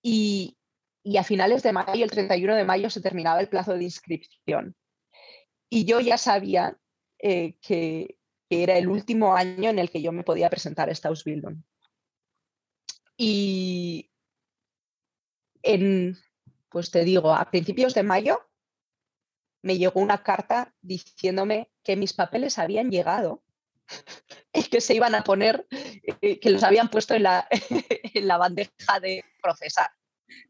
y, a finales de mayo, el 31 de mayo, se terminaba el plazo de inscripción. Y yo ya sabía eh, que, era el último año en el que yo me podía presentar a esta Ausbildung. Y, en, pues te digo, a principios de mayo me llegó una carta diciéndome que mis papeles habían llegado que se iban a poner, eh, que los habían puesto en la, en la bandeja de procesar.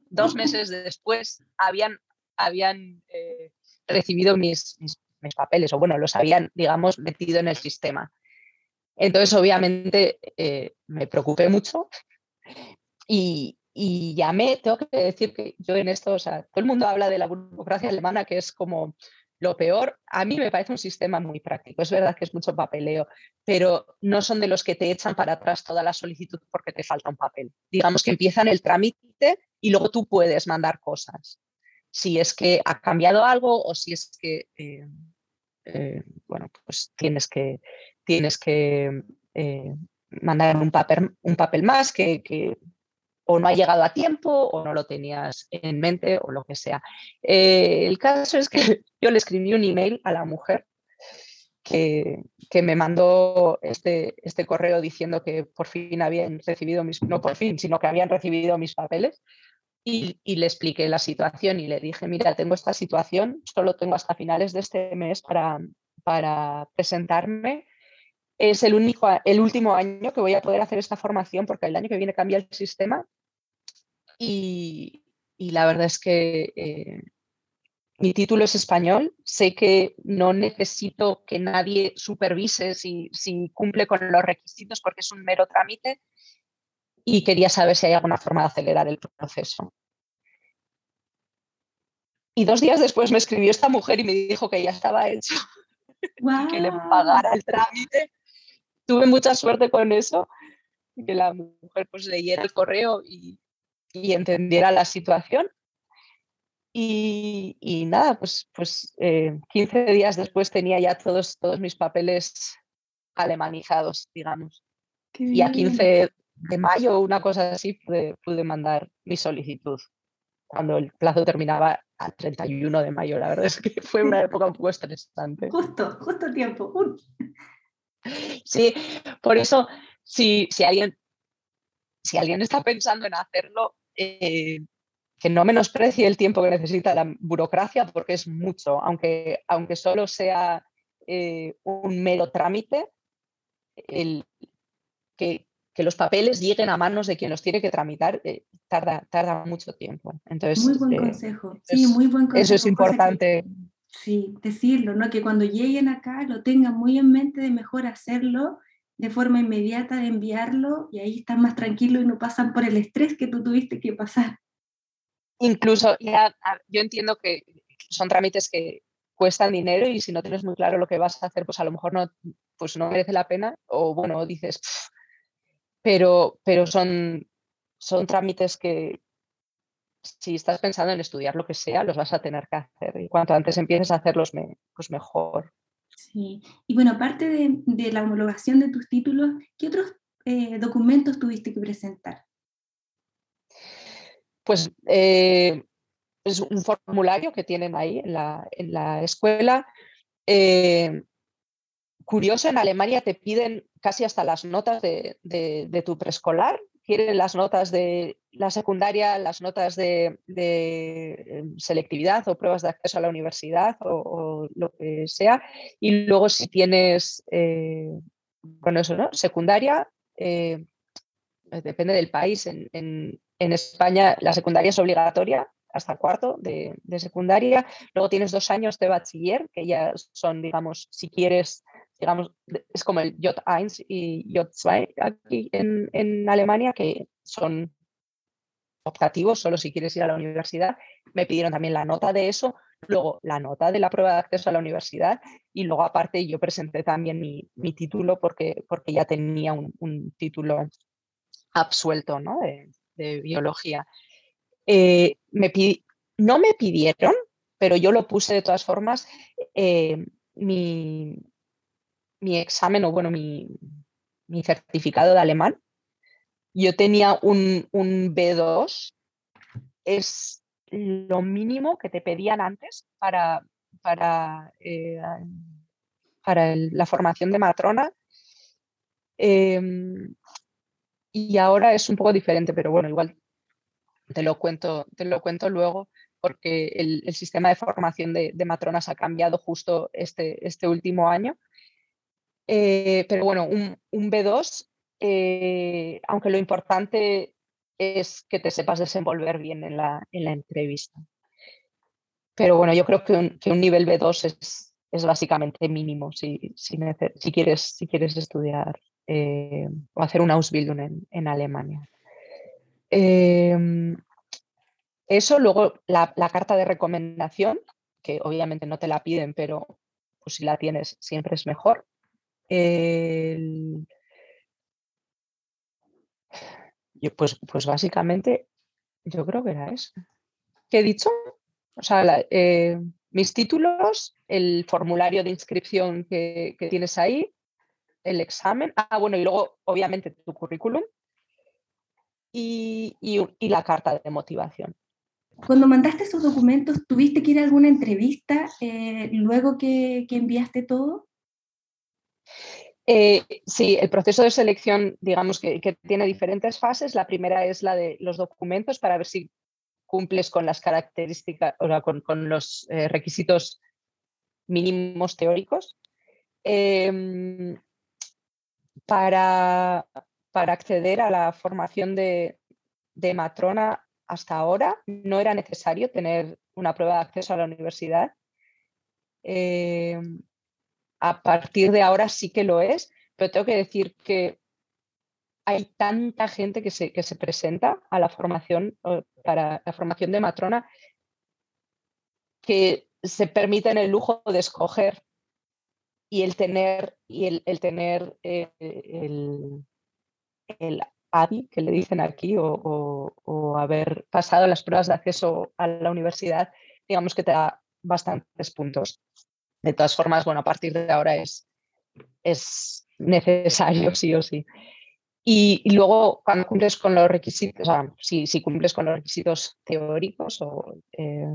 Dos meses después habían, habían eh, recibido mis, mis, papeles, o bueno, los habían, digamos, metido en el sistema. Entonces, obviamente, eh, me preocupé mucho y, y llamé, tengo que decir que yo en esto, o sea, todo el mundo habla de la burocracia alemana, que es como lo peor. A mí me parece un sistema muy práctico. Es verdad que es mucho papeleo, pero no son de los que te echan para atrás toda la solicitud porque te falta un papel. Digamos que empiezan el trámite y luego tú puedes mandar cosas. Si es que ha cambiado algo o si es que, eh, eh, bueno, pues tienes que, tienes que eh, mandaron un papel, un papel más que, o no ha llegado a tiempo o no lo tenías en mente o lo que sea. Eh, el caso es que yo le escribí un email a la mujer que, me mandó este, este correo diciendo que por fin habían recibido mis, no por fin, sino que habían recibido mis papeles. Y, le expliqué la situación y le dije, mira, tengo esta situación, solo tengo hasta finales de este mes para, para presentarme. Es el, único, el último año que voy a poder hacer esta formación porque el año que viene cambia el sistema. Y, la verdad es que eh, mi título es español, sé que no necesito que nadie supervise si, si cumple con los requisitos porque es un mero trámite y quería saber si hay alguna forma de acelerar el proceso. Y dos días después me escribió esta mujer y me dijo que ya estaba hecho, que le pagara el trámite. Tuve mucha suerte con eso, que la mujer pues leyera el correo y, entendiera la situación. Y, nada, pues, pues 15 eh, días después tenía ya todos, todos mis papeles alemanizados, digamos. Y a 15 de mayo, una cosa así, pude, pude mandar mi solicitud cuando el plazo terminaba al 31 de mayo. La verdad es que fue una época un poco estresante. Justo, justo tiempo. Sí, por eso, si, si, alguien, si alguien está pensando en hacerlo, eh, que no menosprecie el tiempo que necesita la burocracia, porque es mucho, aunque, aunque solo sea eh, un mero trámite, el, que, que los papeles lleguen a manos de quien los tiene que tramitar eh, tarda, tarda mucho tiempo. Entonces, muy buen consejo. Sí, muy buen consejo. Eso es importante. sí, decirlo, ¿no? Que cuando lleguen acá lo tengan muy en mente de mejor hacerlo de forma inmediata, de enviarlo y ahí están más tranquilos y no pasan por el estrés que tú tuviste que pasar. Incluso, ya, yo entiendo que son trámites que cuestan dinero y si no tienes muy claro lo que vas a hacer, pues a lo mejor no, pues no merece la pena o bueno, dices, pero, pero son, son trámites que si estás pensando en estudiar lo que sea, los vas a tener que hacer. Y cuanto antes empieces a hacerlos, pues mejor. Sí, y bueno, aparte de, la homologación de tus títulos, ¿qué otros eh, documentos tuviste que presentar? Pues eh, es un formulario que tienen ahí en la, escuela. Eh, curioso, en Alemania te piden casi hasta las notas de, tu preescolar, quieren las notas de la secundaria, las notas de, em, selectividad o pruebas de acceso a la universidad o, lo que sea. Y luego si tienes, eh, eso, ¿no? Secundaria, eh, depende del país. En, España la secundaria es obligatoria hasta cuarto de, de secundaria. Luego tienes dos años de bachiller, que ya son, digamos, si quieres digamos, es como el J1 y J2 aquí en, Alemania, que son optativos solo si quieres ir a la universidad. Me pidieron también la nota de eso, luego la nota de la prueba de acceso a la universidad y luego aparte yo presenté también mi, título porque, porque ya tenía un, título absuelto ¿no? de, biología. Eh, me no me pidieron, pero yo lo puse de todas formas, eh, mi, mi examen o bueno, mi, certificado de alemán, yo tenía un, B2, es lo mínimo que te pedían antes para, para, eh, para la formación de matrona. Em, y ahora es un poco diferente, pero bueno, igual te lo cuento, te lo cuento luego, porque el, sistema de formación de, de, matronas ha cambiado justo este, este último año. Eh, pero bueno, un, B2, eh, aunque lo importante es que te sepas desenvolver bien en la, en la entrevista. Pero bueno, yo creo que un, nivel B2 es, es básicamente mínimo si, si, si, quieres, si quieres estudiar eh, o hacer un Ausbildung en, en Alemania. Em, eso, luego la, la, carta de recomendación, que obviamente no te la piden, pero pues si la tienes siempre es mejor. Pues, pues básicamente yo creo que era eso. ¿Qué he dicho? O sea, eh, mis títulos, el formulario de inscripción que, tienes ahí, el examen. Ah, bueno, y luego, obviamente, tu currículum y, la carta de motivación. Cuando mandaste esos documentos, ¿tuviste que ir a alguna entrevista eh, luego que, enviaste todo? Eh, sí, el proceso de selección, digamos que, tiene diferentes fases. La primera es la de los documentos para ver si cumples con las características, o sea, con, los eh, requisitos mínimos teóricos. Em, para, para acceder a la formación de, matrona hasta ahora no era necesario tener una prueba de acceso a la universidad. Eh, a partir de ahora sí que lo es, pero tengo que decir que hay tanta gente que se, que se presenta a la formación para la formación de matrona que se permiten el lujo de escoger y el tener, y el, tener eh, el, el que le dicen aquí, o, haber pasado las pruebas de acceso a la universidad, digamos que te da bastantes puntos. De todas formas, bueno, a partir de ahora es, es necesario, sí o sí. Y, luego, cuando cumples con los requisitos, o sea, si, si cumples con los requisitos teóricos o eh,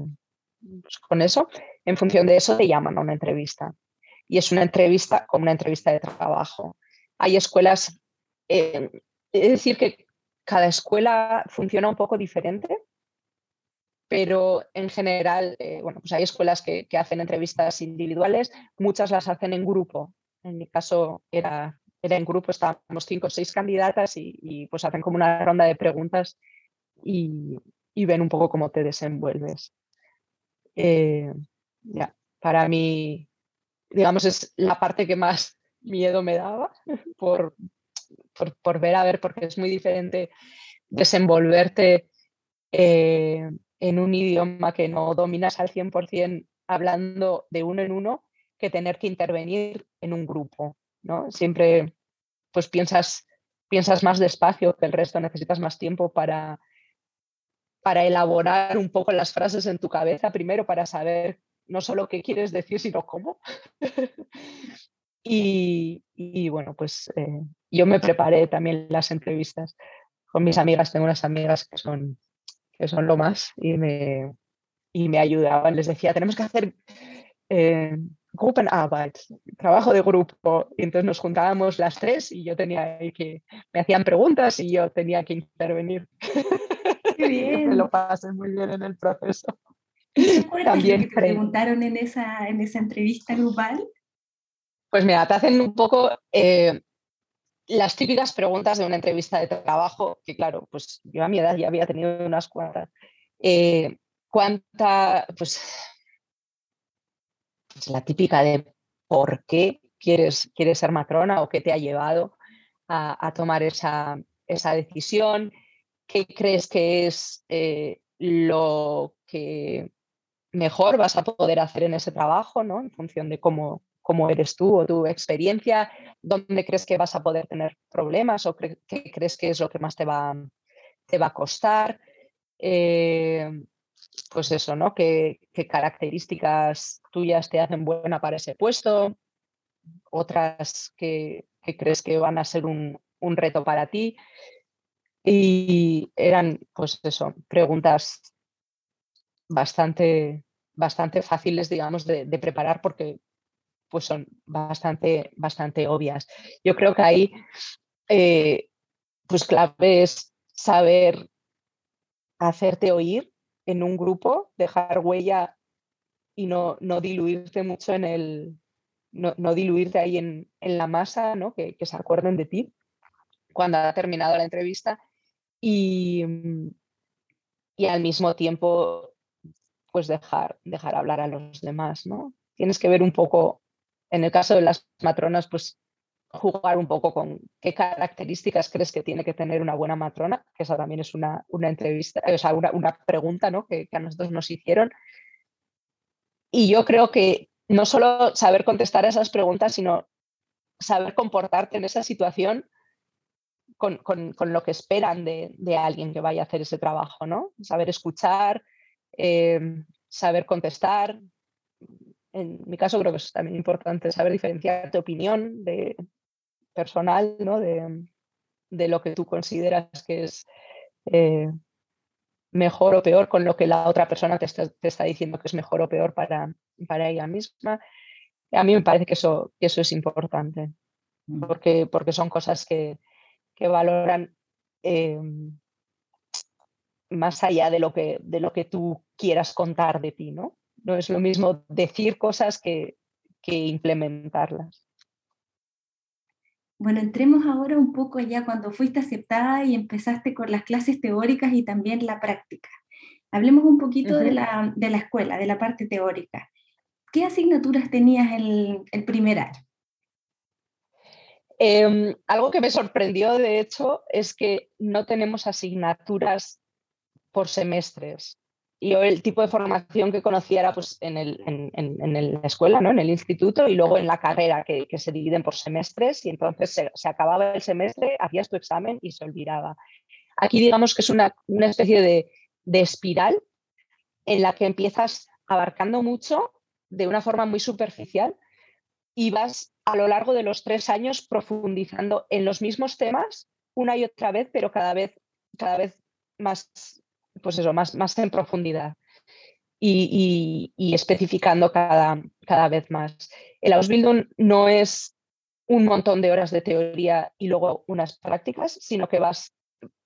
pues con eso, en función de eso te llaman a una entrevista. Y es una entrevista como una entrevista de trabajo. Hay escuelas eh, es decir que cada escuela funciona un poco diferente, pero en general, eh, bueno, pues hay escuelas que, hacen entrevistas individuales, muchas las hacen en grupo. En mi caso era, era en grupo, estábamos cinco o seis candidatas y, pues hacen como una ronda de preguntas y, ven un poco cómo te desenvuelves. Eh, ya, para mí, digamos, es la parte que más miedo me daba por, por, ver a ver, porque es muy diferente desenvolverte eh, en un idioma que no dominas al 100% hablando de uno en uno que tener que intervenir en un grupo. ¿no? Siempre pues piensas, piensas más despacio que el resto, necesitas más tiempo para, para elaborar un poco las frases en tu cabeza, primero para saber no solo qué quieres decir, sino cómo. Y, bueno, pues eh, yo me preparé también las entrevistas con mis amigas. Tengo unas amigas que son, que son lo más y me, y me ayudaban. Les decía, tenemos que hacer eh, Gruppenarbeit, trabajo de grupo. Y entonces nos juntábamos las tres y yo tenía que, me hacían preguntas y yo tenía que intervenir. Qué bien. me lo pasé muy bien en el proceso. También te preguntaron en esa, en esa entrevista grupal? Pues mira, te hacen un poco eh, las típicas preguntas de una entrevista de trabajo, que claro, pues yo a mi edad ya había tenido unas cuantas. Eh, ¿Cuánta, pues, pues, la típica de por qué quieres, quieres ser matrona o qué te ha llevado a, tomar esa, esa, decisión? ¿Qué crees que es eh, lo que mejor vas a poder hacer en ese trabajo, ¿no? En función de cómo, cómo eres tú o tu experiencia, dónde crees que vas a poder tener problemas o qué crees que es lo que más te va, te va a costar. Eh, pues eso, ¿no? ¿Qué, características tuyas te hacen buena para ese puesto? Otras que, crees que van a ser un, reto para ti. Y eran, pues eso, preguntas bastante, bastante fáciles, digamos, de, de preparar porque pues son bastante, bastante obvias. Yo creo que ahí, eh, pues clave es saber hacerte oír en un grupo, dejar huella y no, no diluirte mucho en el, no, diluirte ahí en, la masa, ¿no? que, se acuerden de ti cuando ha terminado la entrevista y, y al mismo tiempo pues dejar, dejar hablar a los demás, ¿no? Tienes que ver un poco en el caso de las matronas, pues jugar un poco con qué características crees que tiene que tener una buena matrona, que esa también es una, una entrevista, o sea, una, pregunta ¿no? que, a nosotros nos hicieron. Y yo creo que no solo saber contestar a esas preguntas, sino saber comportarte en esa situación con, con, con lo que esperan de, de, alguien que vaya a hacer ese trabajo, ¿no? Saber escuchar, eh, saber contestar, en mi caso creo que es también importante saber diferenciar tu opinión de, personal, ¿no? De, lo que tú consideras que es eh, mejor o peor con lo que la otra persona te está, diciendo que es mejor o peor para, para ella misma. A mí me parece que eso, eso es importante, mm. porque, porque son cosas que, valoran em, más allá de lo, que, de lo que tú quieras contar de ti, ¿no? No es lo mismo decir cosas que, que implementarlas. Bueno, entremos ahora un poco ya cuando fuiste aceptada y empezaste con las clases teóricas y también la práctica. Hablemos un poquito de, la, de, la, escuela, de la parte teórica. ¿Qué asignaturas tenías el, el primer año? Em, algo que me sorprendió, de hecho, es que no tenemos asignaturas por semestres y yo el tipo de formación que conocía era pues, en, el, en, en, la escuela, ¿no? en el instituto y luego en la carrera, que, que se dividen por semestres y entonces se, se, acababa el semestre, hacías tu examen y se olvidaba. Aquí digamos que es una, una especie de, de espiral en la que empiezas abarcando mucho de una forma muy superficial y vas a lo largo de los tres años profundizando en los mismos temas una y otra vez, pero cada vez, cada vez más pues eso, más, más en profundidad y, especificando cada, cada, vez más. El Ausbildung no es un montón de horas de teoría y luego unas prácticas, sino que vas,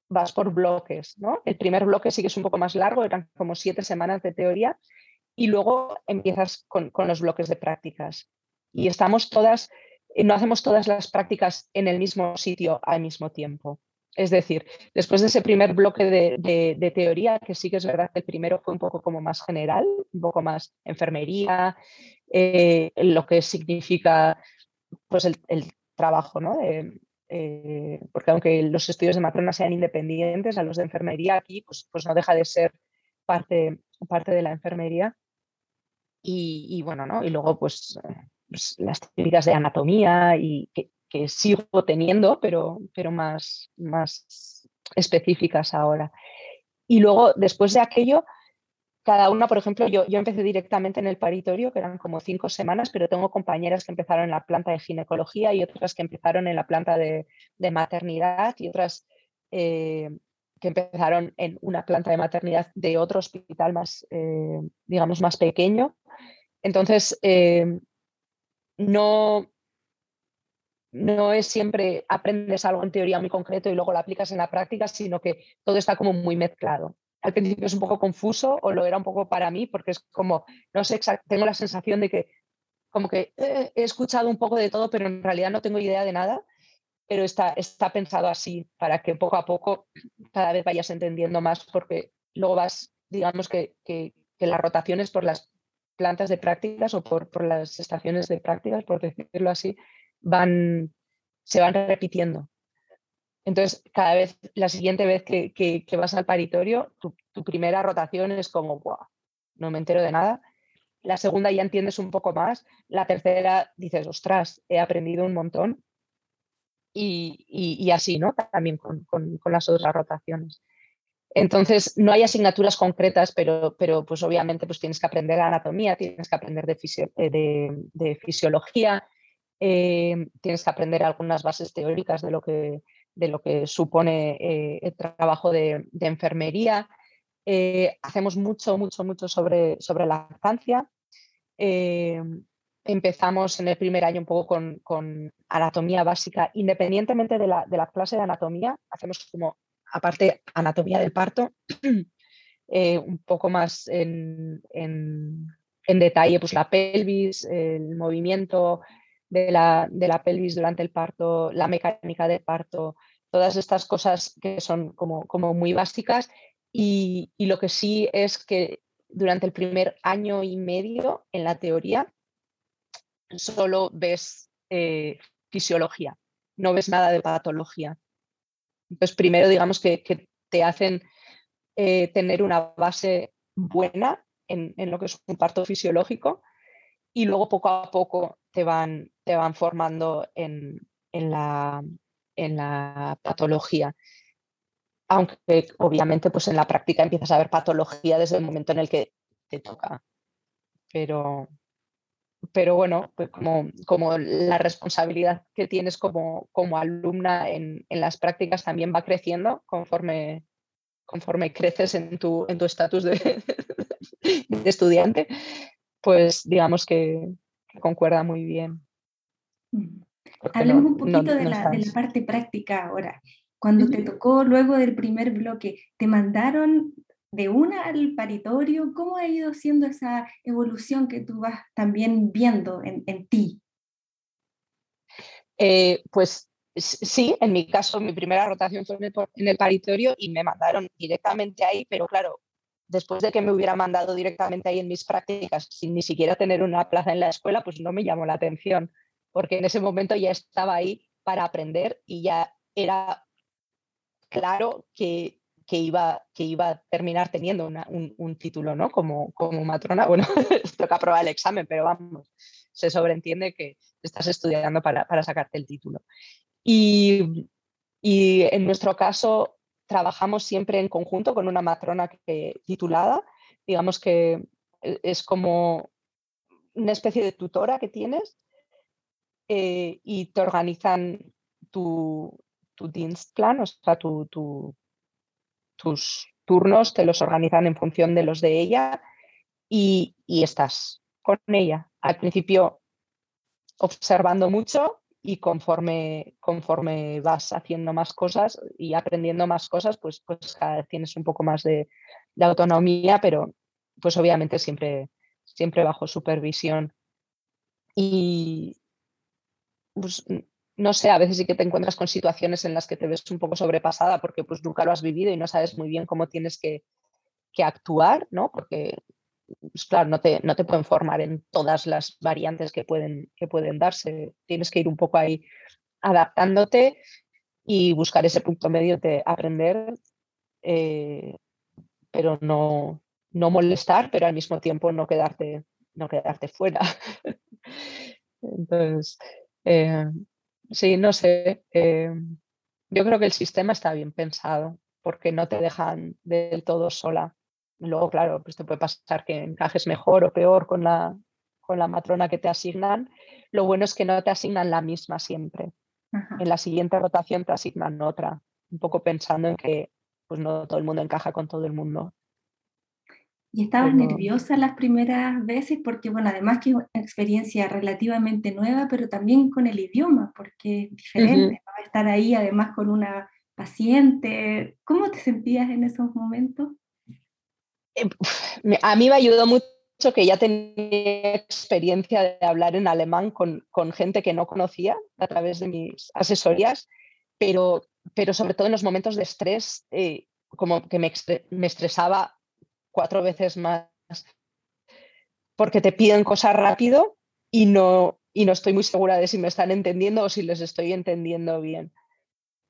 vas por bloques. ¿no? El primer bloque sí que es un poco más largo, eran como siete semanas de teoría, y luego empiezas con, con los bloques de prácticas. Y estamos todas, no hacemos todas las prácticas en el mismo sitio al mismo tiempo. Es decir, después de ese primer bloque de, teoría, que sí que es verdad que el primero fue un poco como más general, un poco más enfermería, eh, lo que significa pues el, trabajo, ¿no? Eh, porque aunque los estudios de matrona sean independientes, a los de enfermería aquí pues, pues no deja de ser parte, parte de la enfermería. Y, bueno, ¿no? Y luego pues, pues las técnicas de anatomía y que, que sigo teniendo, pero, pero más, más específicas ahora. Y luego, después de aquello, cada una, por ejemplo, yo, yo empecé directamente en el paritorio, que eran como cinco semanas, pero tengo compañeras que empezaron en la planta de ginecología y otras que empezaron en la planta de, maternidad y otras eh, que empezaron en una planta de maternidad de otro hospital más, eh, digamos, más pequeño. Entonces, eh, no, no es siempre aprendes algo en teoría muy concreto y luego lo aplicas en la práctica, sino que todo está como muy mezclado. Al principio es un poco confuso o lo era un poco para mí porque es como, no sé, tengo la sensación de que como que eh, he escuchado un poco de todo, pero en realidad no tengo idea de nada, pero está, está pensado así para que poco a poco cada vez vayas entendiendo más porque luego vas, digamos que, que, las rotaciones por las plantas de prácticas o por, por las estaciones de prácticas, por decirlo así, van, se van repitiendo. Entonces, cada vez, la siguiente vez que, que, vas al paritorio, tu, primera rotación es como, no me entero de nada. La segunda ya entiendes un poco más. La tercera dices, ostras, he aprendido un montón. Y, y, así, ¿no? También con, con, las otras rotaciones. Entonces, no hay asignaturas concretas, pero, pero pues obviamente pues tienes que aprender anatomía, tienes que aprender de, eh, de, de fisiología, eh, tienes que aprender algunas bases teóricas de lo que, de lo que supone eh, el trabajo de, enfermería. Eh, hacemos mucho, mucho, mucho sobre, sobre la lactancia. empezamos en el primer año un poco con, anatomía básica, independientemente de la, de la, clase de anatomía, hacemos como, aparte, anatomía del parto, un poco más en, en, en, detalle, pues la pelvis, el movimiento, de la, de la pelvis durante el parto, la mecánica del parto, todas estas cosas que son como, como muy básicas. Y, lo que sí es que durante el primer año y medio en la teoría solo ves eh, fisiología, no ves nada de patología. Entonces, primero digamos que, te hacen eh, tener una base buena en, en, lo que es un parto fisiológico y luego poco a poco te van, te van formando en, la, en la patología. Aunque obviamente pues en la práctica empiezas a ver patología desde el momento en el que te toca. Pero pero bueno, pues como, como, la responsabilidad que tienes como, como alumna en, en, las prácticas también va creciendo conforme, conforme creces en tu estatus en tu de, de, estudiante, pues digamos que, concuerda muy bien. Mm. Hablemos un poquito de, la, de, la, parte práctica ahora. Cuando te tocó luego del primer bloque, ¿te mandaron de una al paritorio? ¿Cómo ha ido siendo esa evolución que tú vas también viendo en, en ti? Eh, pues sí, en mi caso, mi primera rotación fue en el, paritorio y me mandaron directamente ahí, pero claro, después de que me hubiera mandado directamente ahí en mis prácticas, sin ni siquiera tener una plaza en la escuela, pues no me llamó la atención, porque en ese momento ya estaba ahí para aprender y ya era claro que que iba, que iba a terminar teniendo un, título, ¿no? Como, como matrona. Bueno, toca aprobar el examen, pero vamos, se sobreentiende que estás estudiando para, sacarte el título. Y, en nuestro caso, trabajamos siempre en conjunto con una matrona que, titulada, digamos que e, es como una especie de tutora que tienes eh, y te organizan tu, tu Dienstplan, o sea, tu, tu, tus turnos te los organizan en función de los de ella y, estás con ella. Al principio observando mucho y conforme, conforme vas haciendo más cosas y aprendiendo más cosas, pues, pues tienes un poco más de, autonomía, pero pues obviamente siempre, siempre bajo supervisión. Y pues, no sé, a veces sí que te encuentras con situaciones en las que te ves un poco sobrepasada porque pues nunca lo has vivido y no sabes muy bien cómo tienes que, actuar, ¿no? Porque, pues, claro, no te, no te pueden formar en todas las variantes que pueden, que pueden darse. Tienes que ir un poco ahí adaptándote y buscar ese punto medio de aprender, eh, pero no, no molestar, pero al mismo tiempo no quedarte, no quedarte fuera. Entonces, eh, Sí, no sé. Eh, yo creo que el sistema está bien pensado porque no te dejan del todo sola. Luego, claro, pues te puede pasar que encajes mejor o peor con la, con la matrona que te asignan. Lo bueno es que no te asignan la misma siempre. En la siguiente rotación te asignan otra, un poco pensando en que pues no todo el mundo encaja con todo el mundo. ¿Y estabas nerviosa las primeras veces? Porque, bueno, además que es una experiencia relativamente nueva, pero también con el idioma, porque es diferente, Estar ahí además con una paciente. ¿Cómo te sentías en esos momentos? Eh, a mí me ayudó mucho que ya tenía experiencia de hablar en alemán con, con gente que no conocía a través de mis asesorías, pero, pero sobre todo en los momentos de estrés, eh, como que me, me estresaba cuatro veces más porque te piden cosas rápido y no, y no estoy muy segura de si me están entendiendo o si les estoy entendiendo bien.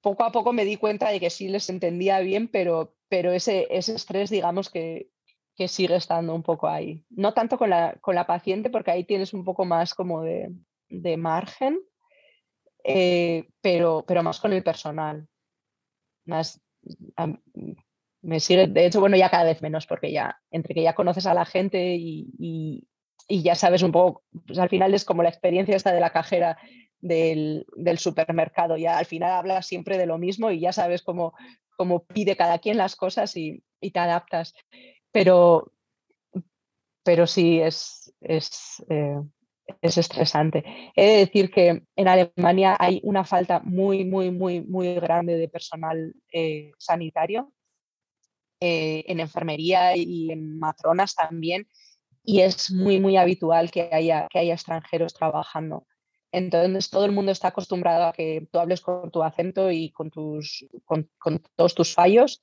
Poco a poco me di cuenta de que sí les entendía bien, pero, pero ese, ese estrés, digamos que, que sigue estando un poco ahí. No tanto con la, con la paciente, porque ahí tienes un poco más como de, de margen, eh, pero, pero más con el personal. Más, me sigue, de hecho, bueno, ya cada vez menos, porque ya, entre que ya conoces a la gente y, ya sabes un poco, pues al final es como la experiencia esta de la cajera del, supermercado, ya al final hablas siempre de lo mismo y ya sabes cómo, cómo pide cada quien las cosas y, te adaptas. Pero, pero sí, es, es, eh, es estresante. He de decir que en Alemania hay una falta muy, muy, muy, muy grande de personal eh, sanitario eh, en enfermería y en matronas también, y es muy, muy habitual que haya, que haya extranjeros trabajando. Entonces, todo el mundo está acostumbrado a que tú hables con tu acento y con, tus, con, todos tus fallos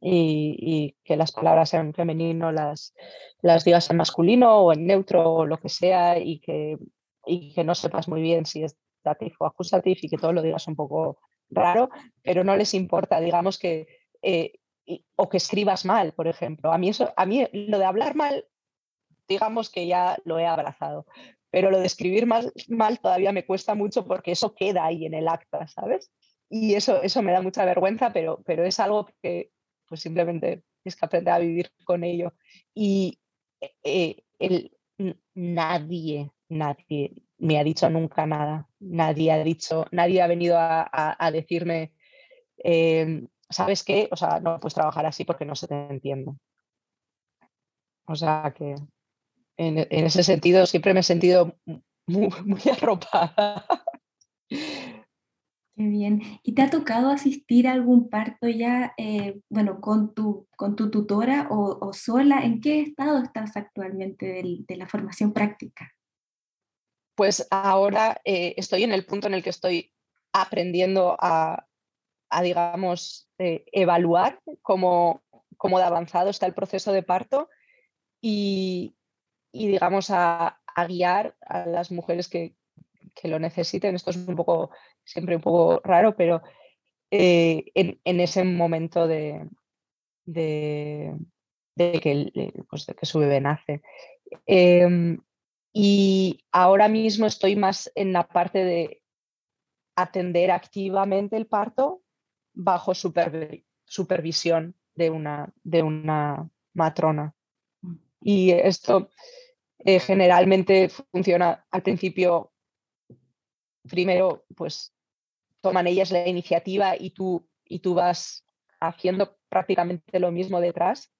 y, que las palabras sean femenino, las, las digas en masculino o en neutro o lo que sea y que, y que no sepas muy bien si es dative o accusative y que todo lo digas un poco raro, pero no les importa. Digamos que eh, o que escribas mal, por ejemplo. A mí, eso, a mí lo de hablar mal, digamos que ya lo he abrazado, pero lo de escribir mal, mal todavía me cuesta mucho porque eso queda ahí en el acta, ¿sabes? Y eso, eso me da mucha vergüenza, pero, pero es algo que pues simplemente es que aprender a vivir con ello. Y eh, el, nadie, nadie me ha dicho nunca nada. Nadie ha dicho, nadie ha venido a, decirme, em, ¿sabes qué? O sea, no puedes trabajar así porque no se te entiende. O sea que en, ese sentido siempre me he sentido muy, muy arropada. Qué bien. ¿Y te ha tocado asistir a algún parto ya, eh, bueno, con tu, con tu tutora o, sola? ¿En qué estado estás actualmente de, la formación práctica? Pues ahora eh, estoy en el punto en el que estoy aprendiendo a, digamos, eh, evaluar cómo, cómo de avanzado está el proceso de parto y, digamos, a, a guiar a las mujeres que, que lo necesiten. Esto es un poco, siempre un poco raro, pero eh, en, ese momento de, de, que, pues que, su bebé nace. Em, y ahora mismo estoy más en la parte de atender activamente el parto bajo supervisión de una, de una matrona. Y esto eh, generalmente funciona al principio primero, pues toman ellas la iniciativa y tú, y tú vas haciendo prácticamente lo mismo detrás.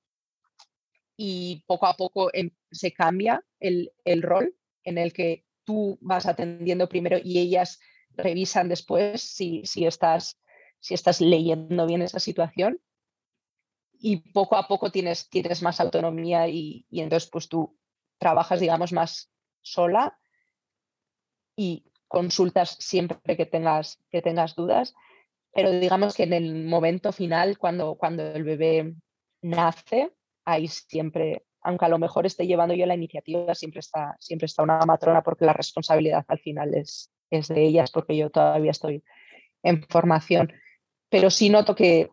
Y poco a poco se cambia el, rol en el que tú vas atendiendo primero y ellas revisan después si, si, estás, si estás leyendo bien esa situación. Y poco a poco tienes, tienes más autonomía y, y entonces pues tú trabajas digamos más sola y consultas siempre que tengas, que tengas dudas, pero digamos que en el momento final, cuando, cuando el bebé nace, ahí siempre, aunque a lo mejor esté llevando yo la iniciativa, siempre está, siempre está una matrona porque la responsabilidad al final es, es de ellas, porque yo todavía estoy en formación. Pero sí noto que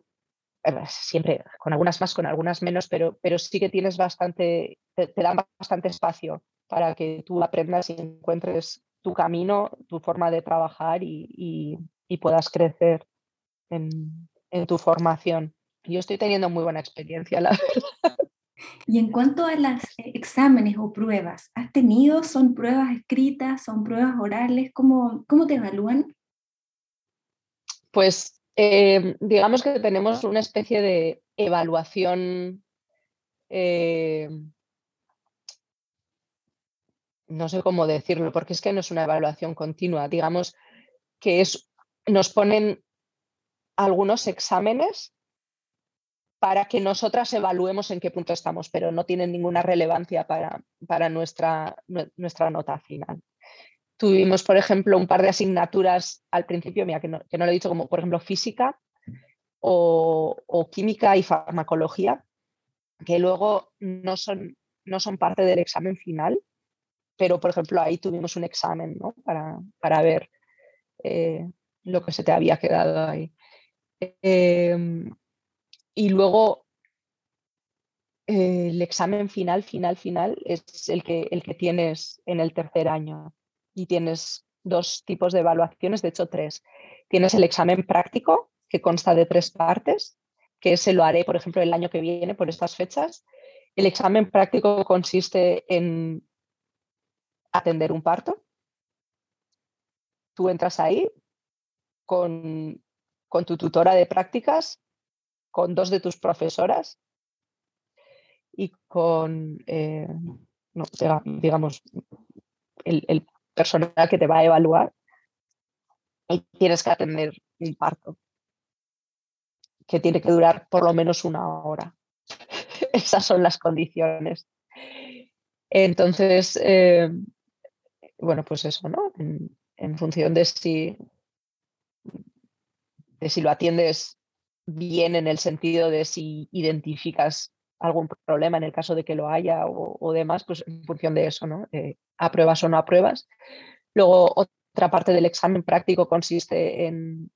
siempre, con algunas más, con algunas menos, pero, pero sí que tienes bastante, te dan bastante espacio para que tú aprendas y encuentres tu camino, tu forma de trabajar y, puedas crecer en, tu formación. Yo estoy teniendo muy buena experiencia, la verdad. Y en cuanto a los exámenes o pruebas, ¿has tenido? ¿Son pruebas escritas? ¿Son pruebas orales? ¿Cómo, cómo te evalúan? Pues eh, digamos que tenemos una especie de evaluación eh, no sé cómo decirlo, porque es que no es una evaluación continua, digamos que es, nos ponen algunos exámenes para que nosotras evaluemos en qué punto estamos, pero no tienen ninguna relevancia para, para nuestra, nuestra nota final. Tuvimos, por ejemplo, un par de asignaturas al principio, mira, que no, que no lo he dicho, como por ejemplo física o, química y farmacología, que luego no son, no son parte del examen final, pero por ejemplo ahí tuvimos un examen ¿no? para, para, ver eh, lo que se te había quedado ahí. Em, y luego eh, el examen final, final, final es el que, el que tienes en el tercer año y tienes dos tipos de evaluaciones, de hecho tres. Tienes el examen práctico que consta de tres partes, que ese lo haré, por ejemplo, el año que viene por estas fechas. El examen práctico consiste en atender un parto. Tú entras ahí con, tu tutora de prácticas, con dos de tus profesoras y con, eh, digamos, el, el personal que te va a evaluar y tienes que atender un parto que tiene que durar por lo menos una hora. Esas son las condiciones. Entonces, eh, bueno, pues eso, ¿no? En, función de si, de si lo atiendes bien en el sentido de si identificas algún problema en el caso de que lo haya o, demás, pues en función de eso, ¿no? Eh, apruebas o no apruebas. Luego, otra parte del examen práctico consiste en,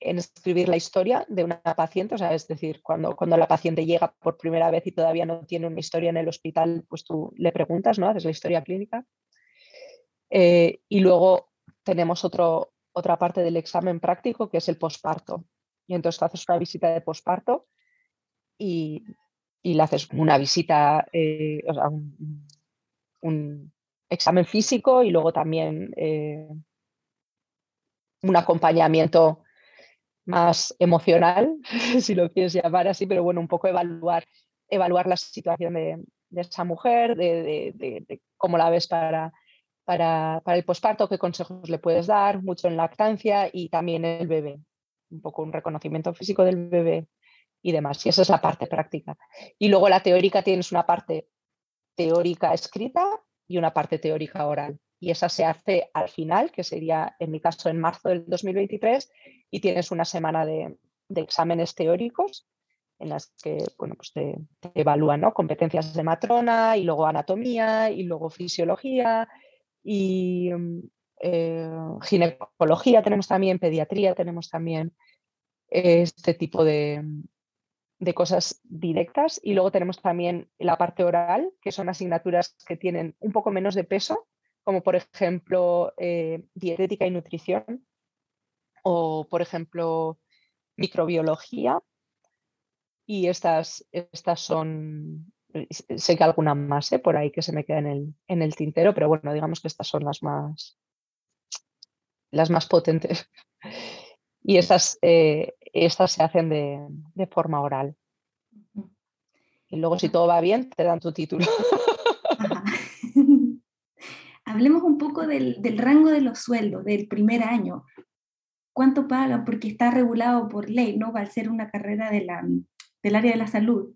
en, escribir la historia de una paciente, o sea, es decir, cuando, cuando la paciente llega por primera vez y todavía no tiene una historia en el hospital, pues tú le preguntas, ¿no? Haces la historia clínica. Eh, y luego tenemos otro, otra parte del examen práctico que es el posparto. Y entonces haces una visita de posparto y, y le haces una visita, eh, o sea, un, examen físico y luego también eh, un acompañamiento más emocional, si lo quieres llamar así, pero bueno, un poco evaluar, evaluar la situación de, esa mujer, de, cómo la ves para, para, para el posparto, qué consejos le puedes dar, mucho en lactancia y también el bebé, un poco un reconocimiento físico del bebé y demás. Y esa es la parte práctica. Y luego la teórica tienes una parte teórica escrita y una parte teórica oral. Y esa se hace al final, que sería en mi caso en marzo del 2023, y tienes una semana de, exámenes teóricos en las que bueno, pues te, evalúan ¿no? competencias de matrona y luego anatomía y luego fisiología y eh, ginecología tenemos también, pediatría tenemos también este tipo de, de cosas directas y luego tenemos también la parte oral, que son asignaturas que tienen un poco menos de peso, como por ejemplo eh, dietética y nutrición o por ejemplo microbiología. Y estas, estas son, sé que alguna más ¿eh? por ahí que se me queda en el, en el tintero, pero bueno, digamos que estas son las más, las más potentes. Y estas, eh, estas se hacen de, forma oral. Y luego, si todo va bien, te dan tu título. Hablemos un poco del, rango de los sueldos del primer año. ¿Cuánto pagan? Porque está regulado por ley, ¿no? Va a ser una carrera de la, del área de la salud.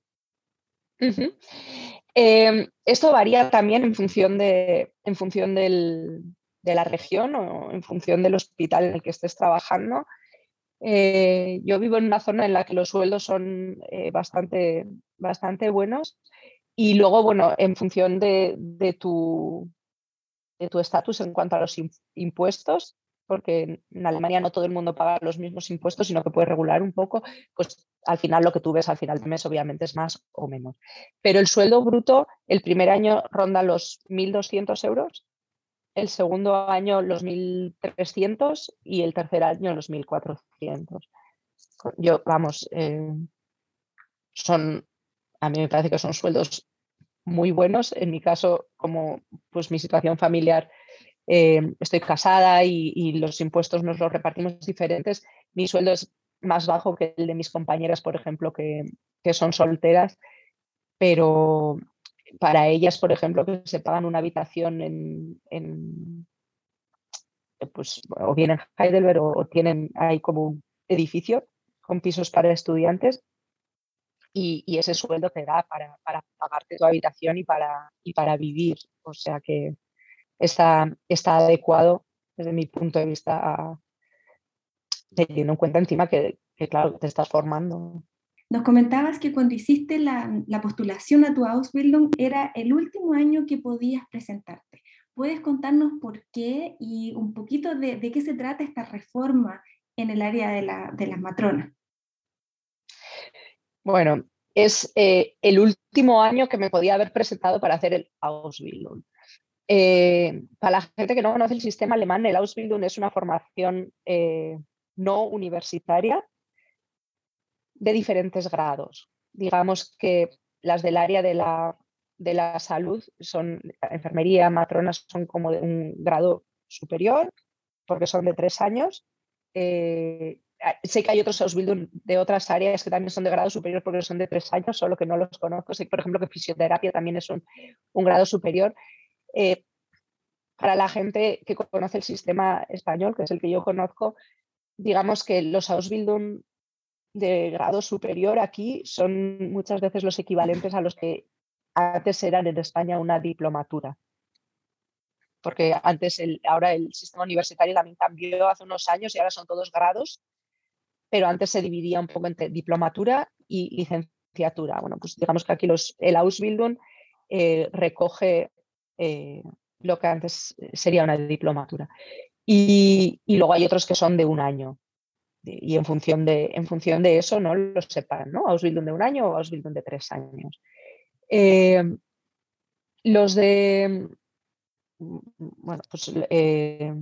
Em, esto varía también en función, de, en función de la región o en función del hospital en el que estés trabajando. Eh, yo vivo en una zona en la que los sueldos son eh, bastante, bastante buenos y luego, bueno, en función de, tu de tu estatus en cuanto a los impuestos, porque en Alemania no todo el mundo paga los mismos impuestos, sino que puede regular un poco, pues al final lo que tú ves al final del mes obviamente es más o menos. Pero el sueldo bruto el primer año ronda los 1.200 euros el segundo año los 1.300 y el tercer año los 1.400. Yo, vamos, eh, son, a mí me parece que son sueldos muy buenos. En mi caso, como pues mi situación familiar, eh, estoy casada y, los impuestos nos los repartimos diferentes. Mi sueldo es más bajo que el de mis compañeras, por ejemplo, que, que son solteras, pero para ellas, por ejemplo, que se pagan una habitación en, pues, o bien en Heidelberg o, tienen ahí como un edificio con pisos para estudiantes y, ese sueldo te da para, pagarte tu habitación y para, y para vivir. O sea que está, está adecuado desde mi punto de vista teniendo en cuenta encima que, que, claro, te estás formando. Nos comentabas que cuando hiciste la, postulación a tu Ausbildung era el último año que podías presentarte. ¿Puedes contarnos por qué y un poquito de, qué se trata esta reforma en el área de, la, de las matronas? Bueno, es eh, el último año que me podía haber presentado para hacer el Ausbildung. Eh, para la gente que no conoce el sistema alemán, el Ausbildung es una formación eh, no universitaria de diferentes grados. Digamos que las del área de la, de la salud son enfermería, matronas, son como de un grado superior, porque son de tres años. Eh, sé que hay otros Ausbildung de otras áreas que también son de grado superior porque son de tres años, solo que no los conozco. Sé, por ejemplo, que fisioterapia también es un, grado superior. Eh, para la gente que conoce el sistema español, que es el que yo conozco, digamos que los Ausbildung de grado superior aquí son muchas veces los equivalentes a los que antes eran en España una diplomatura. Porque antes, el, ahora el sistema universitario también cambió hace unos años y ahora son todos grados, pero antes se dividía un poco entre diplomatura y licenciatura. Bueno, pues digamos que aquí los, el Ausbildung eh, recoge eh, lo que antes sería una diplomatura. y, luego hay otros que son de un año, y en función de, en función de eso no los separan, ¿no? Ausbildung de un año o Ausbildung de tres años. Eh, los de, bueno, pues eh,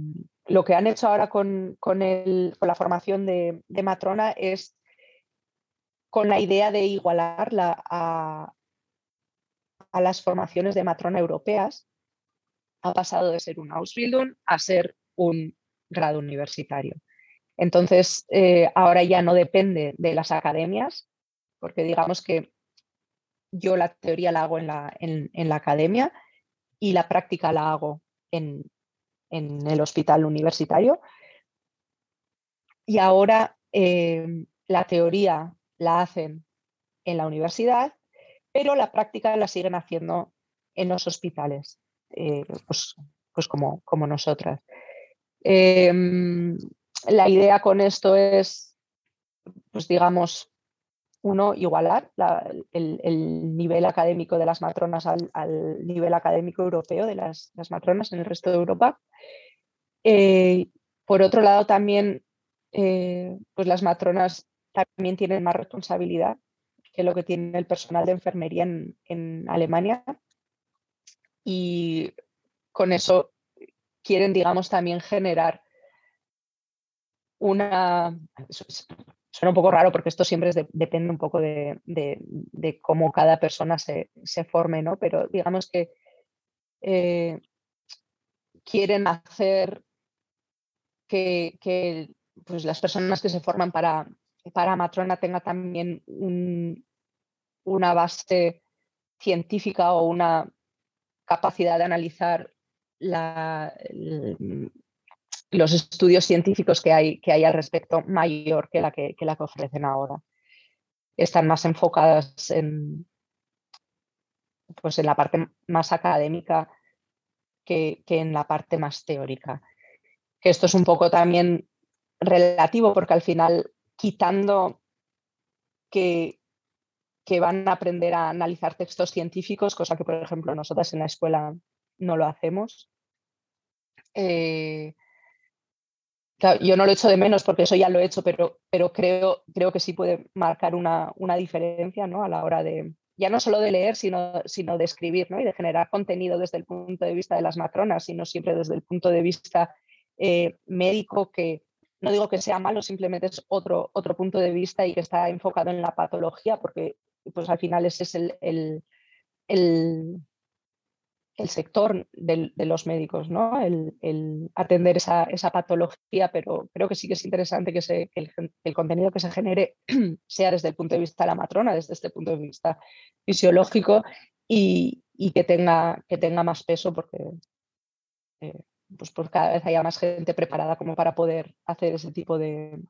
lo que han hecho ahora con, con, la formación de, matrona es con la idea de igualarla a, a las formaciones de matrona europeas, ha pasado de ser un Ausbildung a ser un grado universitario. Entonces, eh, ahora ya no depende de las academias, porque digamos que yo la teoría la hago en la, en, la academia y la práctica la hago en, en el hospital universitario. Y ahora eh, la teoría la hacen en la universidad, pero la práctica la siguen haciendo en los hospitales, eh, pues, pues, como, como nosotras. Em, la idea con esto es, pues digamos, uno, igualar el, nivel académico de las matronas al, nivel académico europeo de las, matronas en el resto de Europa. Eh, por otro lado, también eh, pues las matronas también tienen más responsabilidad que lo que tiene el personal de enfermería en, Alemania. Y con eso quieren, digamos, también generar una... Suena un poco raro porque esto siempre depende un poco de, cómo cada persona se, forme, ¿no? Pero digamos que eh, quieren hacer que, pues las personas que se forman para, para matrona tenga también una base científica o una capacidad de analizar los estudios científicos que hay, que hay al respecto mayor que la que, la que ofrecen ahora. Están más enfocadas en, pues en la parte más académica que, que en la parte más teórica. Esto es un poco también relativo porque al final quitando que, que van a aprender a analizar textos científicos, cosa que, por ejemplo, nosotras en la escuela no lo hacemos. Eh, yo no lo echo de menos porque eso ya lo he hecho, pero, pero creo, creo que sí puede marcar una, diferencia ¿no? a la hora de, ya no solo de leer, sino, sino de escribir ¿no? y de generar contenido desde el punto de vista de las matronas, sino siempre desde el punto de vista eh, médico que, no digo que sea malo, simplemente es otro, otro punto de vista y que está enfocado en la patología, porque pues al final ese es el, el, sector de los médicos, ¿no? el, atender esa, patología, pero creo que sí que es interesante que, el, contenido que se genere sea desde el punto de vista de la matrona, desde este punto de vista fisiológico y, que, tenga, que tenga más peso porque... Eh, pues, pues, cada vez haya más gente preparada como para poder hacer ese tipo de,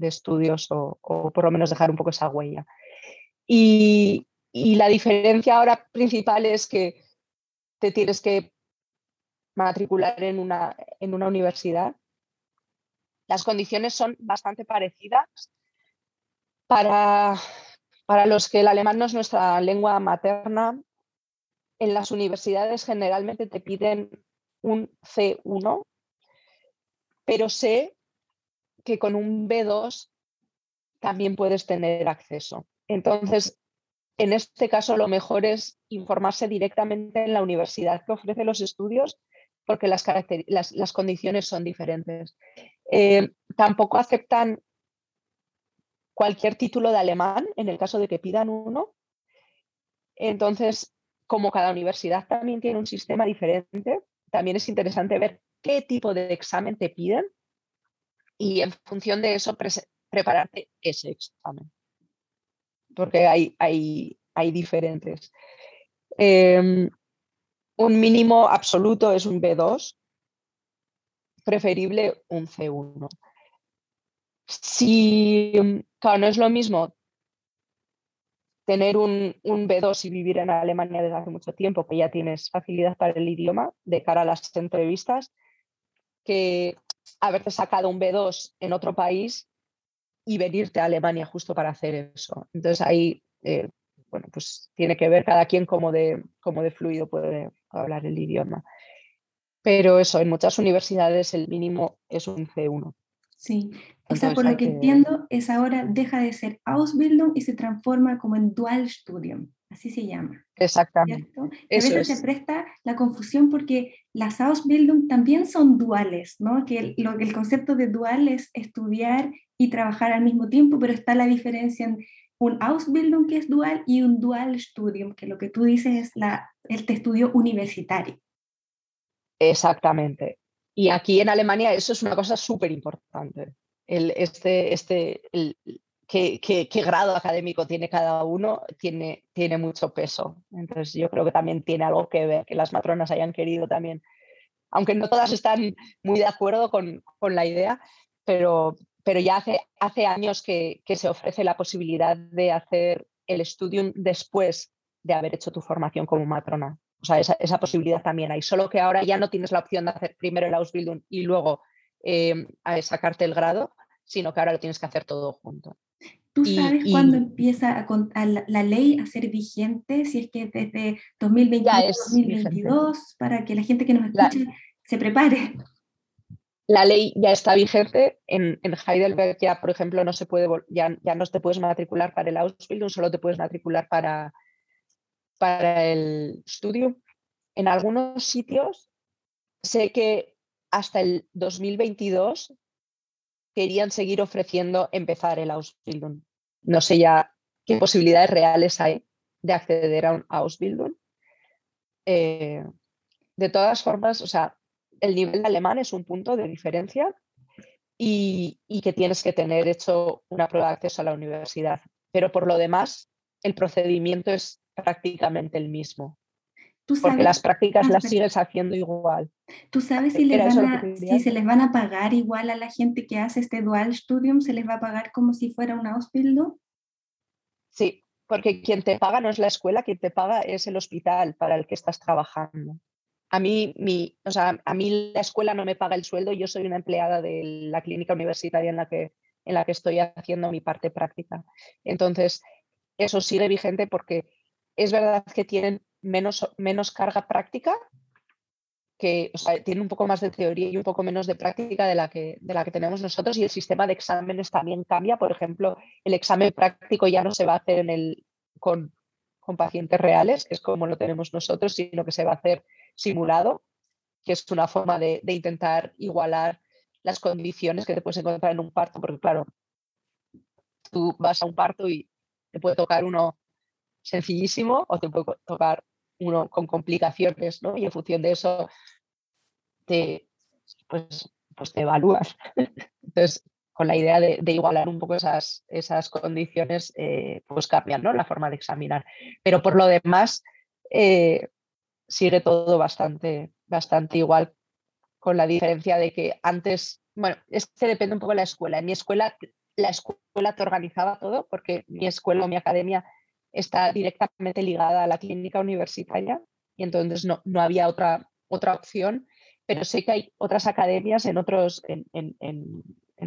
estudios o, por lo menos dejar un poco esa huella. Y, la diferencia ahora principal es que te tienes que matricular en una, universidad. Las condiciones son bastante parecidas. Para, para los que el alemán no es nuestra lengua materna, en las universidades generalmente te piden un C1, pero sé que con un B2 también puedes tener acceso. Entonces, en este caso, lo mejor es informarse directamente en la universidad que ofrece los estudios, porque las, condiciones son diferentes. Eh, tampoco aceptan cualquier título de alemán en el caso de que pidan uno. Entonces, como cada universidad también tiene un sistema diferente, también es interesante ver qué tipo de examen te piden y en función de eso prepararte ese examen. Porque hay, hay, hay diferentes. Em, un mínimo absoluto es un B2, preferible un C1. Si, claro, no es lo mismo tener un, B2 y vivir en Alemania desde hace mucho tiempo, que ya tienes facilidad para el idioma de cara a las entrevistas, que haberte sacado un B2 en otro país y venirte a Alemania justo para hacer eso. Entonces ahí, eh, bueno, pues tiene que ver cada quien cómo de, cómo de fluido puede hablar el idioma. Pero eso, en muchas universidades el mínimo es un C1. Sí, o sea, por lo que entiendo, es ahora deja de ser Ausbildung y se transforma como en Dual Studium, así se llama. Exactamente. a veces se presta la confusión porque las Ausbildung también son duales, ¿no? Que lo, el concepto de dual es estudiar y trabajar al mismo tiempo, pero está la diferencia en un Ausbildung que es dual y un Dual Studium, que lo que tú dices es la, el estudio universitario. Exactamente. Y aquí en Alemania eso es una cosa súper importante. El, este, este, el, qué, qué, grado académico tiene cada uno tiene, tiene mucho peso. Entonces yo creo que también tiene algo que ver, que las matronas hayan querido también, aunque no todas están muy de acuerdo con, con la idea, pero, pero ya hace, hace años que, que, se ofrece la posibilidad de hacer el estudium después de haber hecho tu formación como matrona. O sea, esa, esa posibilidad también hay, solo que ahora ya no tienes la opción de hacer primero el Ausbildung y luego eh, sacarte el grado, sino que ahora lo tienes que hacer todo junto. ¿Tú sabes cuándo empieza a, la, ley a ser vigente? Si es que desde 2022, para que la gente que nos escuche se prepare. La ley ya está vigente. En, Heidelberg ya, por ejemplo, no se puede, ya, ya no te puedes matricular para el Ausbildung, solo te puedes matricular para, para el estudio. En algunos sitios sé que hasta el 2022 querían seguir ofreciendo empezar el Ausbildung. No sé ya qué posibilidades reales hay de acceder a un Ausbildung. Eh, de todas formas, o sea, el nivel de alemán es un punto de diferencia y, que tienes que tener hecho una prueba de acceso a la universidad. Pero por lo demás, el procedimiento es prácticamente el mismo. porque las prácticas las sigues haciendo igual. ¿Tú sabes si, si, se les van a pagar igual a la gente que hace este dual studium? ¿Se les va a pagar como si fuera un Ausbildung? Sí, porque quien te paga no es la escuela, quien te paga es el hospital para el que estás trabajando. A mí, mi, o sea, a mí la escuela no me paga el sueldo, yo soy una empleada de la clínica universitaria en la que, en la que estoy haciendo mi parte práctica. Entonces, eso sigue vigente porque es verdad que tienen menos, menos carga práctica, que o tienen un poco más de teoría y un poco menos de práctica de la, que, de la que tenemos nosotros y el sistema de exámenes también cambia. Por ejemplo, el examen práctico ya no se va a hacer en el, con, con pacientes reales, que es como lo tenemos nosotros, sino que se va a hacer simulado, que es una forma de, de intentar igualar las condiciones que te puedes encontrar en un parto, porque claro, tú vas a un parto y te puede tocar uno sencillísimo o te puede tocar uno con complicaciones, ¿no? Y en función de eso te, pues, pues te evalúas. Entonces, con la idea de, igualar un poco esas, esas condiciones, eh, pues cambian ¿no? la forma de examinar. Pero por lo demás, eh, sigue todo bastante, bastante igual, con la diferencia de que antes, bueno, es depende un poco de la escuela. En mi escuela, la escuela te organizaba todo, porque mi escuela o mi academia está directamente ligada a la clínica universitaria y entonces no, no había otra, otra opción, pero sé que hay otras academias en, otros, en,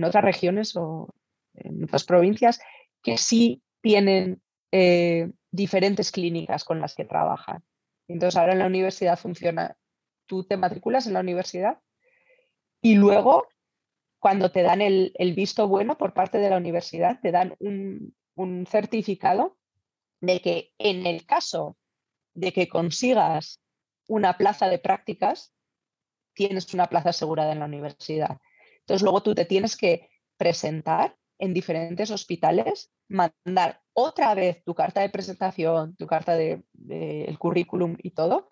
otras regiones o en otras provincias que sí tienen eh, diferentes clínicas con las que trabajan. Entonces ahora en la universidad funciona, tú te matriculas en la universidad y luego cuando te dan el, el visto bueno por parte de la universidad, te dan un, un certificado de que en el caso de que consigas una plaza de prácticas, tienes una plaza asegurada en la universidad. Entonces luego tú te tienes que presentar en diferentes hospitales, mandar otra vez tu carta de presentación, tu carta de, el currículum y todo.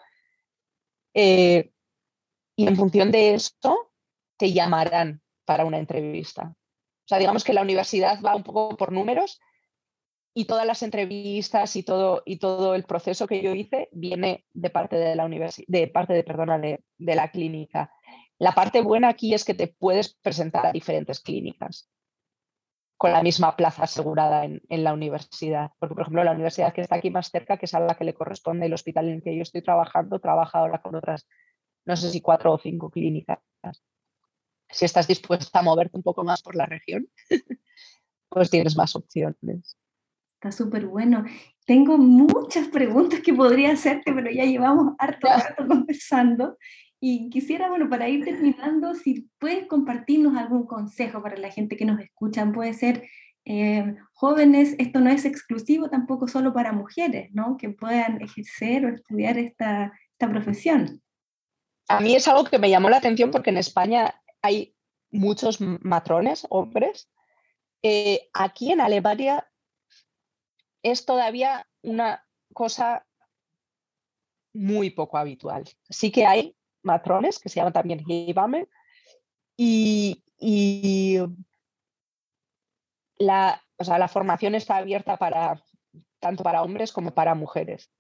Eh, y en función de esto, te llamarán para una entrevista. O sea, digamos que la universidad va un poco por números y todas las entrevistas y todo, y todo el proceso que yo hice viene de parte de la universidad, de parte de, perdona, de, la clínica. La parte buena aquí es que te puedes presentar a diferentes clínicas con la misma plaza asegurada en, la universidad. Porque, por ejemplo, la universidad que está aquí más cerca, que es a la que le corresponde el hospital en el que yo estoy trabajando, trabaja ahora con otras, no sé si cuatro o cinco clínicas. Si estás dispuesta a moverte un poco más por la región, pues tienes más opciones. Está súper bueno. Tengo muchas preguntas que podría hacerte, pero ya llevamos harto rato conversando. Y quisiera, bueno, para ir terminando, si puedes compartirnos algún consejo para la gente que nos escuchan. Puede ser eh, jóvenes, esto no es exclusivo tampoco solo para mujeres, ¿no? Que puedan ejercer o estudiar esta, esta profesión. A mí es algo que me llamó la atención porque en España hay muchos matrones, hombres. Eh, aquí en Alemania es todavía una cosa muy poco habitual. Sí que hay matrones, que se llaman también Hebamme, y, y la, o sea, la formación está abierta para, tanto para hombres como para mujeres.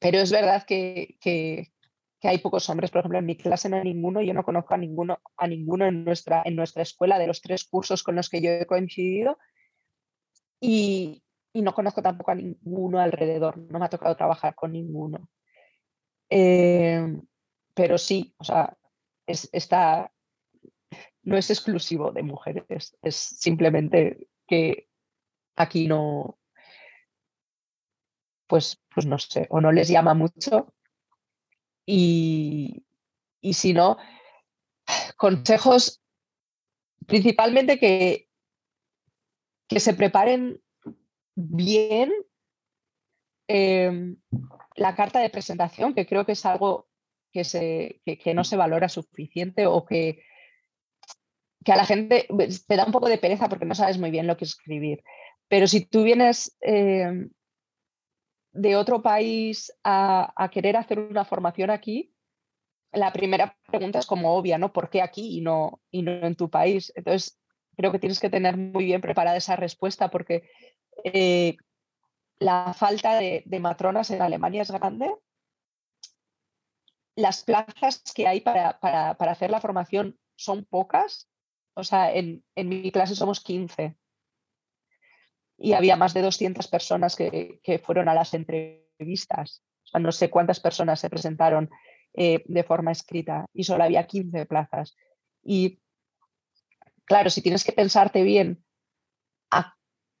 Pero es verdad que, que, hay pocos hombres, por ejemplo, en mi clase no hay ninguno, yo no conozco a ninguno, a ninguno en, nuestra, en nuestra escuela de los tres cursos con los que yo he coincidido y, y no conozco tampoco a ninguno alrededor, no me ha tocado trabajar con ninguno. Eh, pero sí, o sea, es, está, no es exclusivo de mujeres, es simplemente que aquí no, pues, pues no sé, o no les llama mucho. Y, y si no, consejos principalmente que, que se preparen bien em, la carta de presentación, que creo que es algo que, se, que, no se valora suficiente o que, que, a la gente pues, te da un poco de pereza porque no sabes muy bien lo que escribir. Pero si tú vienes em, de otro país a, querer hacer una formación aquí, la primera pregunta es como obvia, ¿no? ¿Por qué aquí y no, y no en tu país? Entonces, creo que tienes que tener muy bien preparada esa respuesta porque eh, la falta de, matronas en Alemania es grande. Las plazas que hay para, hacer la formación son pocas. O sea, en, en mi clase somos 15 y había más de 200 personas que, fueron a las entrevistas. O sea, no sé cuántas personas se presentaron eh, de forma escrita y solo había 15 plazas. Y claro, si tienes que pensarte bien a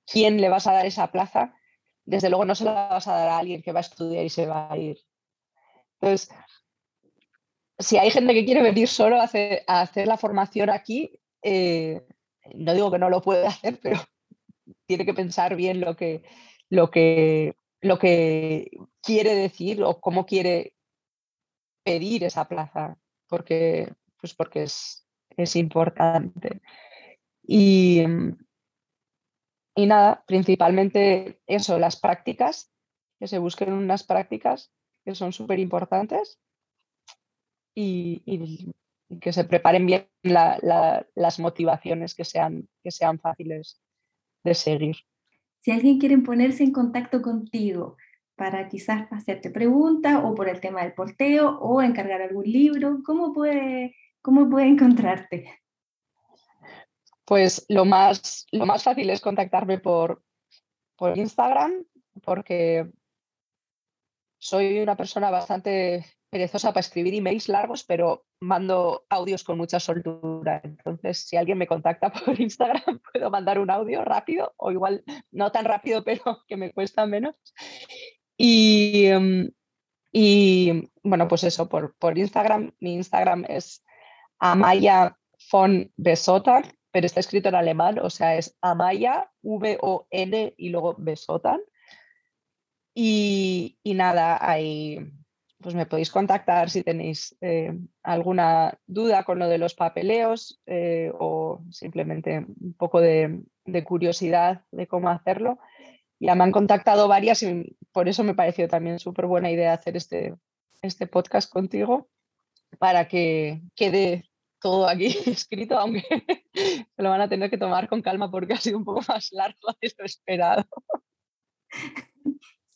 quién le vas a dar esa plaza, desde luego no se la vas a dar a alguien que va a estudiar y se va a ir. Entonces, si hay gente que quiere venir solo a hacer, la formación aquí, eh, no digo que no lo puede hacer, pero tiene que pensar bien lo que, lo que, lo que quiere decir o cómo quiere pedir esa plaza, porque, pues porque es, es importante. Y, y nada, principalmente eso, las prácticas, que se busquen unas prácticas que son súper importantes y, que se preparen bien las motivaciones que sean, que sean fáciles de seguir. Si alguien quiere ponerse en contacto contigo para quizás hacerte preguntas o por el tema del porteo o encargar algún libro, ¿cómo puede, cómo puede encontrarte? Pues lo más, lo más fácil es contactarme por, por Instagram, porque soy una persona bastante perezosa para escribir emails largos, pero mando audios con mucha soltura. Entonces, si alguien me contacta por Instagram, puedo mandar un audio rápido o igual no tan rápido, pero que me cuesta menos. Y, em, y bueno, pues eso, por, por Instagram, mi Instagram es Amaya von Besotan, pero está escrito en alemán, o sea, es Amaya, V-O-N y luego Besotan. Y, y nada, hay pues me podéis contactar si tenéis eh, alguna duda con lo de los papeleos eh, o simplemente un poco de, curiosidad de cómo hacerlo. Ya me han contactado varias y por eso me pareció también súper buena idea hacer este, este podcast contigo para que quede todo aquí escrito, aunque se lo van a tener que tomar con calma porque ha sido un poco más largo de lo esperado.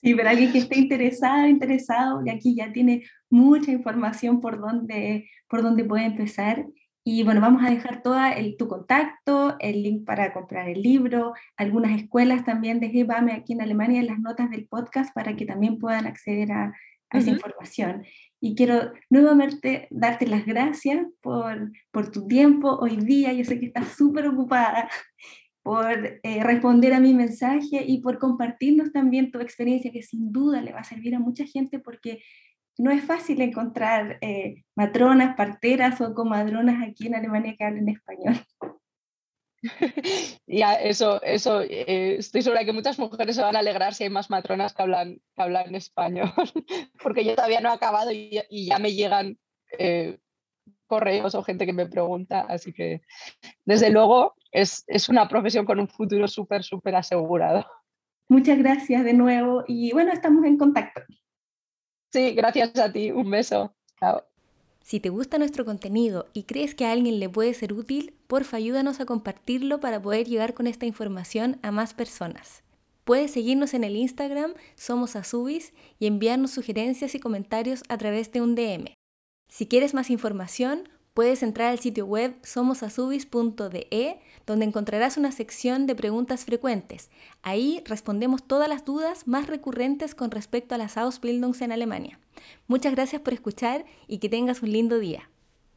Sí, pero alguien que esté interesado, interesado, y aquí ya tiene mucha información por donde, por donde puede empezar. Y bueno, vamos a dejar todo el, tu contacto, el link para comprar el libro, algunas escuelas también de GBAME aquí en Alemania en las notas del podcast para que también puedan acceder a, a esa información. Y quiero nuevamente darte las gracias por, por tu tiempo hoy día. Yo sé que estás súper ocupada por eh, responder a mi mensaje y por compartirnos también tu experiencia, que sin duda le va a servir a mucha gente porque no es fácil encontrar eh, matronas, parteras o comadronas aquí en Alemania que hablen español. Ya, eso, eso, eh, estoy segura que muchas mujeres se van a alegrar si hay más matronas que hablan, que hablan español, porque yo todavía no he acabado y, ya me llegan correos o gente que me pregunta, así que desde luego es, es una profesión con un futuro súper, súper asegurado. Muchas gracias de nuevo y bueno, estamos en contacto. Sí, gracias a ti. Un beso. Chao. Si te gusta nuestro contenido y crees que a alguien le puede ser útil, porfa ayúdanos a compartirlo para poder llegar con esta información a más personas. Puedes seguirnos en el Instagram Somos Azubis y enviarnos sugerencias y comentarios a través de un DM. Si quieres más información, puedes entrar al sitio web somosazubis.de, donde encontrarás una sección de preguntas frecuentes. Ahí respondemos todas las dudas más recurrentes con respecto a las Ausbildungs en Alemania. Muchas gracias por escuchar y que tengas un lindo día.